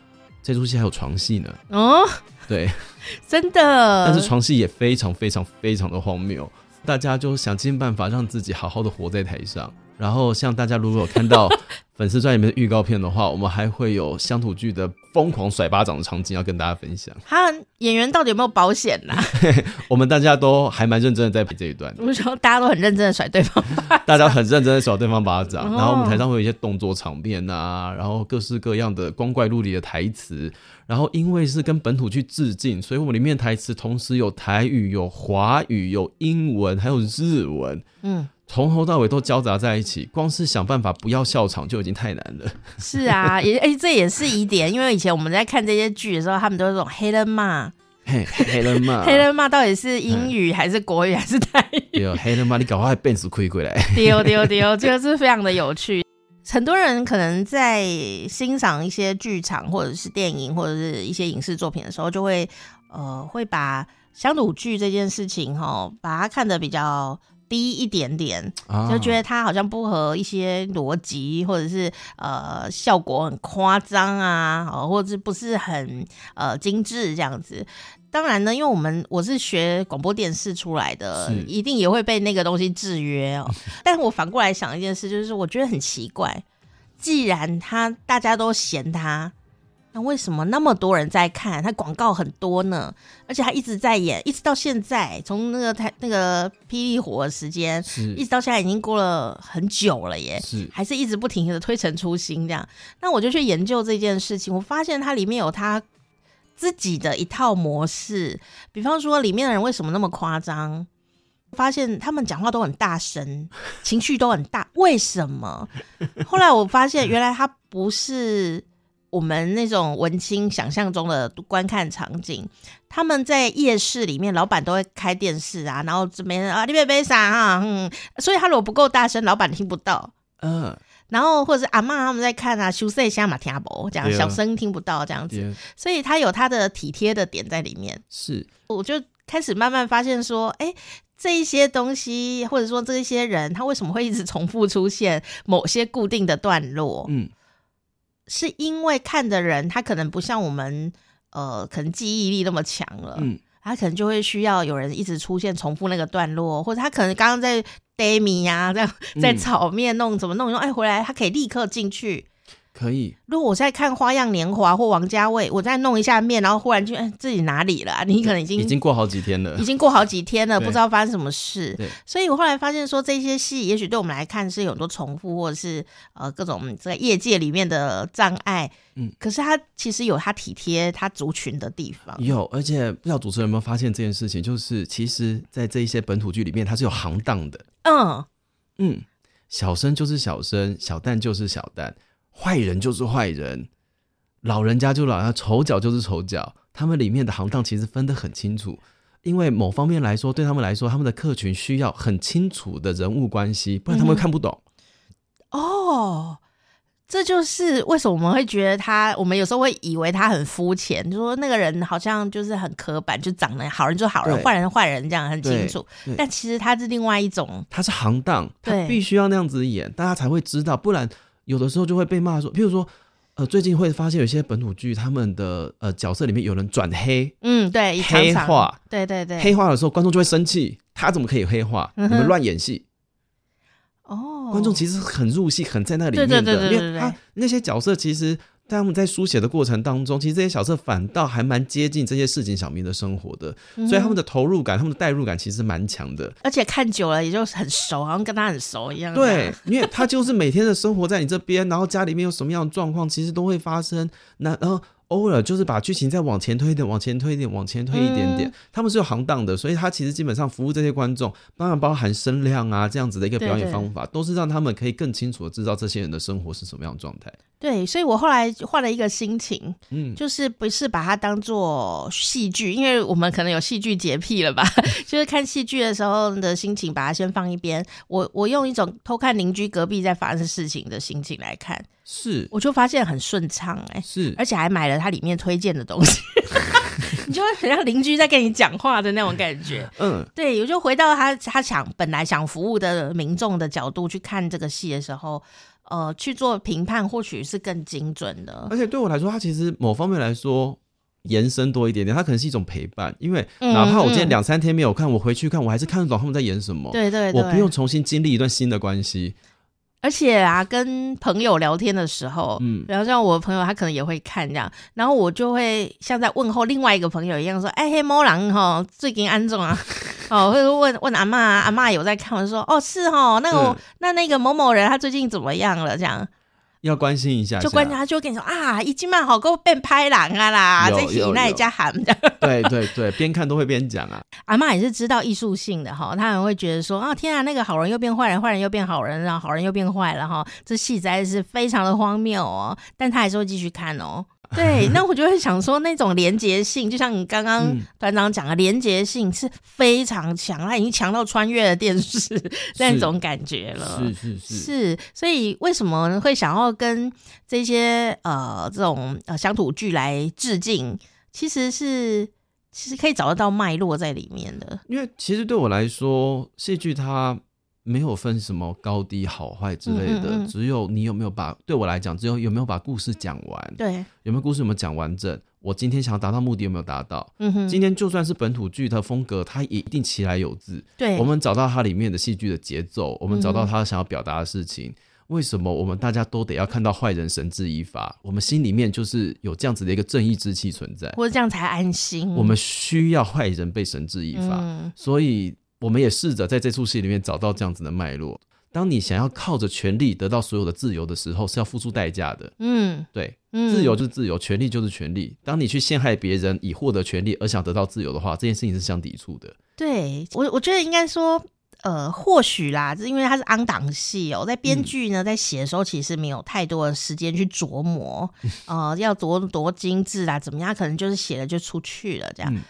这出戏还有床戏呢。哦。对，真的。但是床戏也非常非常非常的荒谬，大家就想尽办法让自己好好的活在台上。然后，像大家如果有看到 粉丝专页里面的预告片的话，我们还会有乡土剧的疯狂甩巴掌的场景要跟大家分享。他演员到底有没有保险呢、啊？我们大家都还蛮认真的在拍这一段。我说大家都很认真的甩对方巴掌，大家很认真的甩对方巴掌。然后我们台上会有一些动作场面啊，然后各式各样的光怪陆离的台词。然后因为是跟本土去致敬，所以我们里面台词同时有台语、有华语、有英文，还有日文。嗯。从头到尾都交杂在一起，光是想办法不要笑场就已经太难了。是啊，也哎、欸，这也是疑点，因为以前我们在看这些剧的时候，他们都是这种黑人骂，嘿，黑人骂，黑人骂到底是英语还是国语还是台语？有黑人骂，你搞坏变死亏过来。丢丢丢，这个是非常的有趣。很多人可能在欣赏一些剧场或者是电影或者是一些影视作品的时候，就会呃会把乡土剧这件事情哈，把它看得比较。低一点点，就觉得它好像不合一些逻辑，或者是呃效果很夸张啊，或者是不是很呃精致这样子。当然呢，因为我们我是学广播电视出来的，一定也会被那个东西制约哦。但我反过来想一件事，就是我觉得很奇怪，既然他大家都嫌他。那为什么那么多人在看？他广告很多呢，而且他一直在演，一直到现在，从那个台那个霹雳火的时间，一直到现在已经过了很久了耶，是还是一直不停的推陈出新这样。那我就去研究这件事情，我发现它里面有他自己的一套模式，比方说里面的人为什么那么夸张？发现他们讲话都很大声，情绪都很大，为什么？后来我发现原来他不是。我们那种文青想象中的观看场景，他们在夜市里面，老板都会开电视啊，然后这边啊，你别别啥啊，嗯，所以他如果不够大声，老板听不到，嗯，然后或者是阿妈他们在看啊，修色下嘛听不，这样小声听不到这样子，所以他有他的体贴的点在里面。是，我就开始慢慢发现说，哎，这一些东西，或者说这一些人，他为什么会一直重复出现某些固定的段落？嗯。是因为看的人他可能不像我们，呃，可能记忆力那么强了，嗯，他可能就会需要有人一直出现重复那个段落，或者他可能刚刚在呆米呀，这样在炒面弄怎么弄，哎，回来他可以立刻进去。可以。如果我在看《花样年华》或王家卫，我再弄一下面，然后忽然就哎自己哪里了、啊？你可能已经已经过好几天了，已经过好几天了，不知道发生什么事。对，所以我后来发现说，这些戏也许对我们来看是有很多重复，或者是呃各种在业界里面的障碍。嗯，可是他其实有他体贴他族群的地方。有，而且不知道主持人有没有发现这件事情，就是其实，在这一些本土剧里面，它是有行当的。嗯嗯，小生就是小生，小旦就是小旦。坏人就是坏人，老人家就老人家，丑角就是丑角，他们里面的行当其实分得很清楚。因为某方面来说，对他们来说，他们的客群需要很清楚的人物关系，不然他们会看不懂。嗯、哦，这就是为什么我们会觉得他，我们有时候会以为他很肤浅，就说那个人好像就是很刻板，就长得好人就好人，坏人坏人这样很清楚。但其实他是另外一种，他是行当，他必须要那样子演，大家才会知道，不然。有的时候就会被骂说，譬如说，呃，最近会发现有些本土剧，他们的呃角色里面有人转黑，嗯，对，黑化，对对对，黑化的时候，观众就会生气，他怎么可以黑化？嗯、你们乱演戏。哦，观众其实很入戏，很在那里面的，因为他那些角色其实。但他们在书写的过程当中，其实这些小册反倒还蛮接近这些市井小民的生活的，嗯、所以他们的投入感、他们的代入感其实蛮强的。而且看久了也就很熟，好像跟他很熟一样。对，因为他 就是每天的生活在你这边，然后家里面有什么样的状况，其实都会发生。那然后。偶尔就是把剧情再往前推一点，往前推一点，往前推一点点。嗯、他们是有行当的，所以他其实基本上服务这些观众，当然包含声量啊这样子的一个表演方法，都是让他们可以更清楚的知道这些人的生活是什么样的状态。对，所以我后来换了一个心情，嗯，就是不是把它当做戏剧，因为我们可能有戏剧洁癖了吧？就是看戏剧的时候的心情，把它先放一边。我我用一种偷看邻居隔壁在发生事情的心情来看。是，我就发现很顺畅哎，是，而且还买了它里面推荐的东西，你就会很像邻居在跟你讲话的那种感觉。嗯，对，我就回到他他想本来想服务的民众的角度去看这个戏的时候，呃，去做评判，或许是更精准的。而且对我来说，它其实某方面来说延伸多一点点，它可能是一种陪伴，因为哪怕我今天两三天没有看，我回去看，我还是看得懂他们在演什么。对对对，我不用重新经历一段新的关系。而且啊，跟朋友聊天的时候，嗯，然后像我的朋友，他可能也会看这样，然后我就会像在问候另外一个朋友一样，说：“哎、欸，黑猫狼哈，最近安怎啊？” 哦，会问问阿嬷，阿嬷有在看，我就说：“哦，是哦，那个、嗯、那那个某某人他最近怎么样了？”这样。要关心一下，就关心他，就会跟你说啊，已经蛮好，够变拍狼啊啦，在喜那一家喊的。对对对，边看都会边讲啊。阿嬷也是知道艺术性的哈，他们会觉得说啊，天啊，那个好人又变坏人，坏人又变好人，然后好人又变坏了哈，这戏实在是非常的荒谬哦。但他还是会继续看哦。对，那我就会想说，那种连结性，就像你刚刚团长讲的，连结性是非常强，它已经强到穿越了电视那种感觉了。是是是，是，所以为什么会想要跟这些呃这种呃乡土剧来致敬？其实是其实可以找得到脉络在里面的。因为其实对我来说，戏剧它。没有分什么高低好坏之类的，嗯嗯嗯，只有你有没有把，对我来讲，只有有没有把故事讲完，对，有没有故事有没有讲完整，我今天想要达到目的有没有达到？嗯哼，今天就算是本土剧的风格，它也一定其来有自。对，我们找到它里面的戏剧的节奏，我们找到它想要表达的事情。嗯、为什么我们大家都得要看到坏人绳之以法？我们心里面就是有这样子的一个正义之气存在，或者这样才安心。我们需要坏人被绳之以法，嗯、所以。我们也试着在这出戏里面找到这样子的脉络。当你想要靠着权力得到所有的自由的时候，是要付出代价的。嗯，对，自由就是自由，权利就是权利。当你去陷害别人以获得权利而想得到自由的话，这件事情是相抵触的。对我，我觉得应该说，呃，或许啦，是因为它是昂档戏哦，在编剧呢在写的时候，其实没有太多的时间去琢磨，呃，要多多精致啊，怎么样？可能就是写了就出去了这样。嗯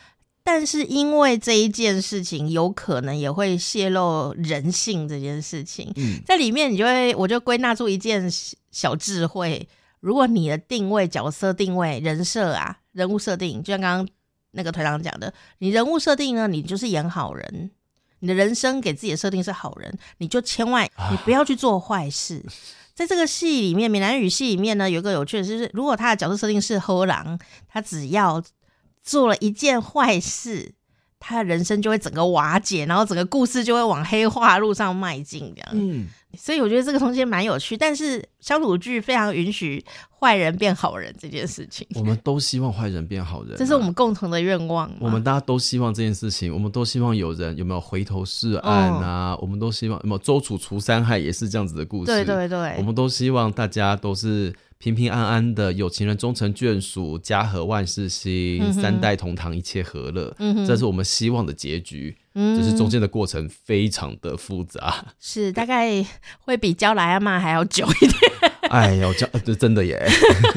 但是因为这一件事情，有可能也会泄露人性这件事情，嗯，在里面你就会，我就归纳出一件小智慧。如果你的定位、角色定位、人设啊、人物设定，就像刚刚那个团长讲的，你人物设定呢，你就是演好人，你的人生给自己的设定是好人，你就千万你不要去做坏事。啊、在这个戏里面，闽南语戏里面呢，有一个有趣的是，如果他的角色设定是好人，他只要。做了一件坏事，他的人生就会整个瓦解，然后整个故事就会往黑化路上迈进，这样。嗯，所以我觉得这个东西蛮有趣，但是乡土剧非常允许坏人变好人这件事情。我们都希望坏人变好人啊，这是我们共同的愿望。我们大家都希望这件事情，我们都希望有人有没有回头是岸啊？哦，我们都希望有没有周楚除三害也是这样子的故事。对对对，我们都希望大家都是。平平安安的有情人终成眷属，家和万事兴，嗯、三代同堂一切和乐，嗯、哼这是我们希望的结局。嗯，只是中间的过程非常的复杂，是大概会比教莱阿玛还要久一点。哎呦，教这真的耶，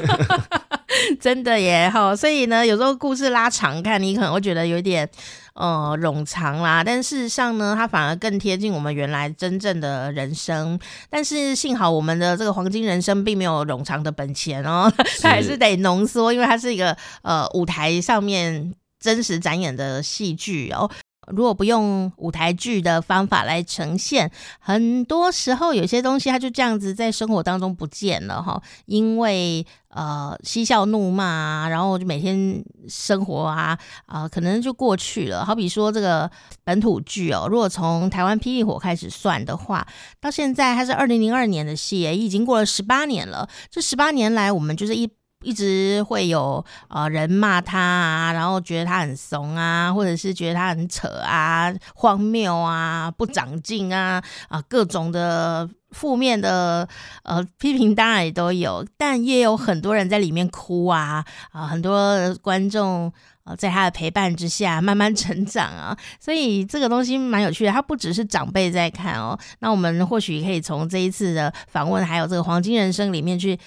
真的耶哈！所以呢，有时候故事拉长看，你可能会觉得有点。呃，冗长啦，但事实上呢，它反而更贴近我们原来真正的人生。但是幸好我们的这个黄金人生并没有冗长的本钱哦，它还是得浓缩，因为它是一个呃舞台上面真实展演的戏剧哦。如果不用舞台剧的方法来呈现，很多时候有些东西它就这样子在生活当中不见了哈，因为呃嬉笑怒骂啊，然后就每天生活啊啊、可能就过去了。好比说这个本土剧哦，如果从台湾霹雳火开始算的话，到现在它是二零零二年的戏，已经过了十八年了。这十八年来，我们就是一。一直会有呃人骂他啊，然后觉得他很怂啊，或者是觉得他很扯啊、荒谬啊、不长进啊啊、各种的负面的呃批评，当然也都有，但也有很多人在里面哭啊啊、很多观众呃在他的陪伴之下慢慢成长啊，所以这个东西蛮有趣的。他不只是长辈在看哦，那我们或许可以从这一次的访问，还有这个黄金人生里面去。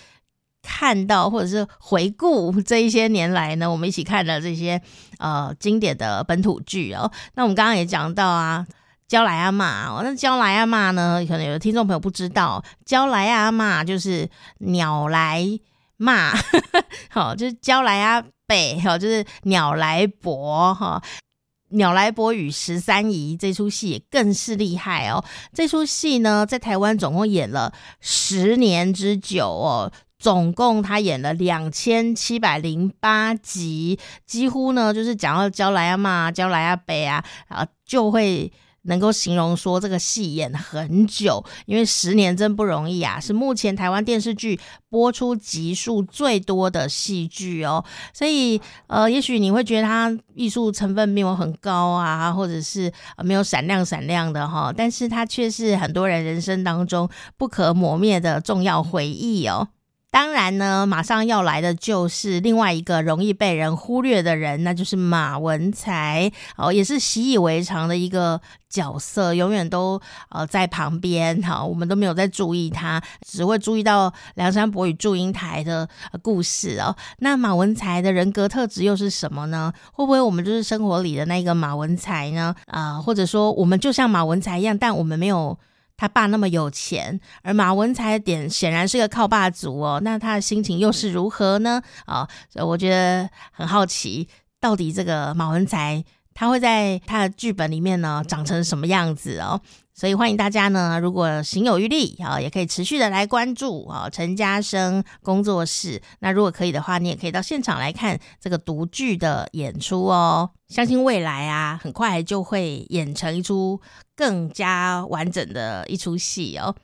看到或者是回顾这一些年来呢，我们一起看的这些呃经典的本土剧哦。那我们刚刚也讲到啊，娇来阿嬷，那娇来阿嬷呢，可能有的听众朋友不知道，娇来阿嬷就是鸟来骂，好，就是娇来阿伯，好，就是鸟来伯哈。鸟来伯与十三姨这出戏也更是厉害哦。这出戏呢，在台湾总共演了十年之久哦。总共他演了两千七百零八集，几乎呢就是讲到娇来阿嬷、娇来阿北啊，啊就会能够形容说这个戏演很久，因为十年真不容易啊，是目前台湾电视剧播出集数最多的戏剧哦。所以呃，也许你会觉得它艺术成分没有很高啊，或者是没有闪亮闪亮的哈，但是它却是很多人人生当中不可磨灭的重要回忆哦。当然呢，马上要来的就是另外一个容易被人忽略的人，那就是马文才哦，也是习以为常的一个角色，永远都呃在旁边哈，我们都没有在注意他，只会注意到梁山伯与祝英台的故事哦。那马文才的人格特质又是什么呢？会不会我们就是生活里的那个马文才呢？啊、或者说我们就像马文才一样，但我们没有。他爸那么有钱，而马文才的点显然是个靠爸族哦，那他的心情又是如何呢？啊、我觉得很好奇，到底这个马文才他会在他的剧本里面呢长成什么样子哦？所以欢迎大家呢，如果行有余力啊，也可以持续的来关注啊陈嘉生工作室。那如果可以的话，你也可以到现场来看这个独剧的演出哦。相信未来啊，很快就会演成一出更加完整的一出戏哦。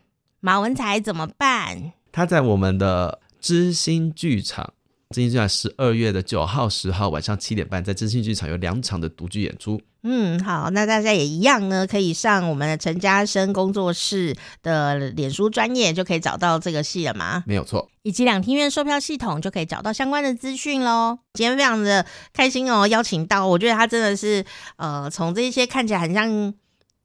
马文才怎么办？他在我们的知心剧场。知心剧场十二月的九号、十号晚上七点半，在知心剧场有两场的独剧演出。嗯，好，那大家也一样呢，可以上我们的陈嘉生工作室的脸书专业，就可以找到这个戏了吗？没有错，以及两厅院售票系统就可以找到相关的资讯喽。今天非常的开心哦，邀请到，我觉得他真的是，呃，从这些看起来很像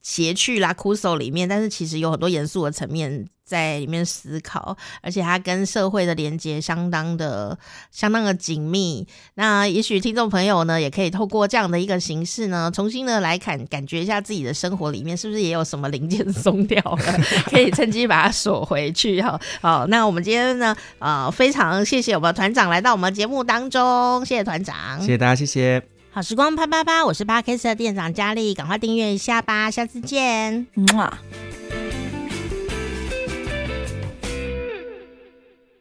谐趣啦、酷手里面，但是其实有很多严肃的层面。在里面思考，而且它跟社会的连接相当的、相当的紧密。那也许听众朋友呢，也可以透过这样的一个形式呢，重新的来看，感觉一下自己的生活里面是不是也有什么零件 松掉了，可以趁机把它锁回去。哈，好，那我们今天呢，呃，非常谢谢我们团长来到我们节目当中，谢谢团长，谢谢大家，谢谢。好时光啪啪啪，我是八 K 的店长佳丽，赶快订阅一下吧，下次见，嗯啊。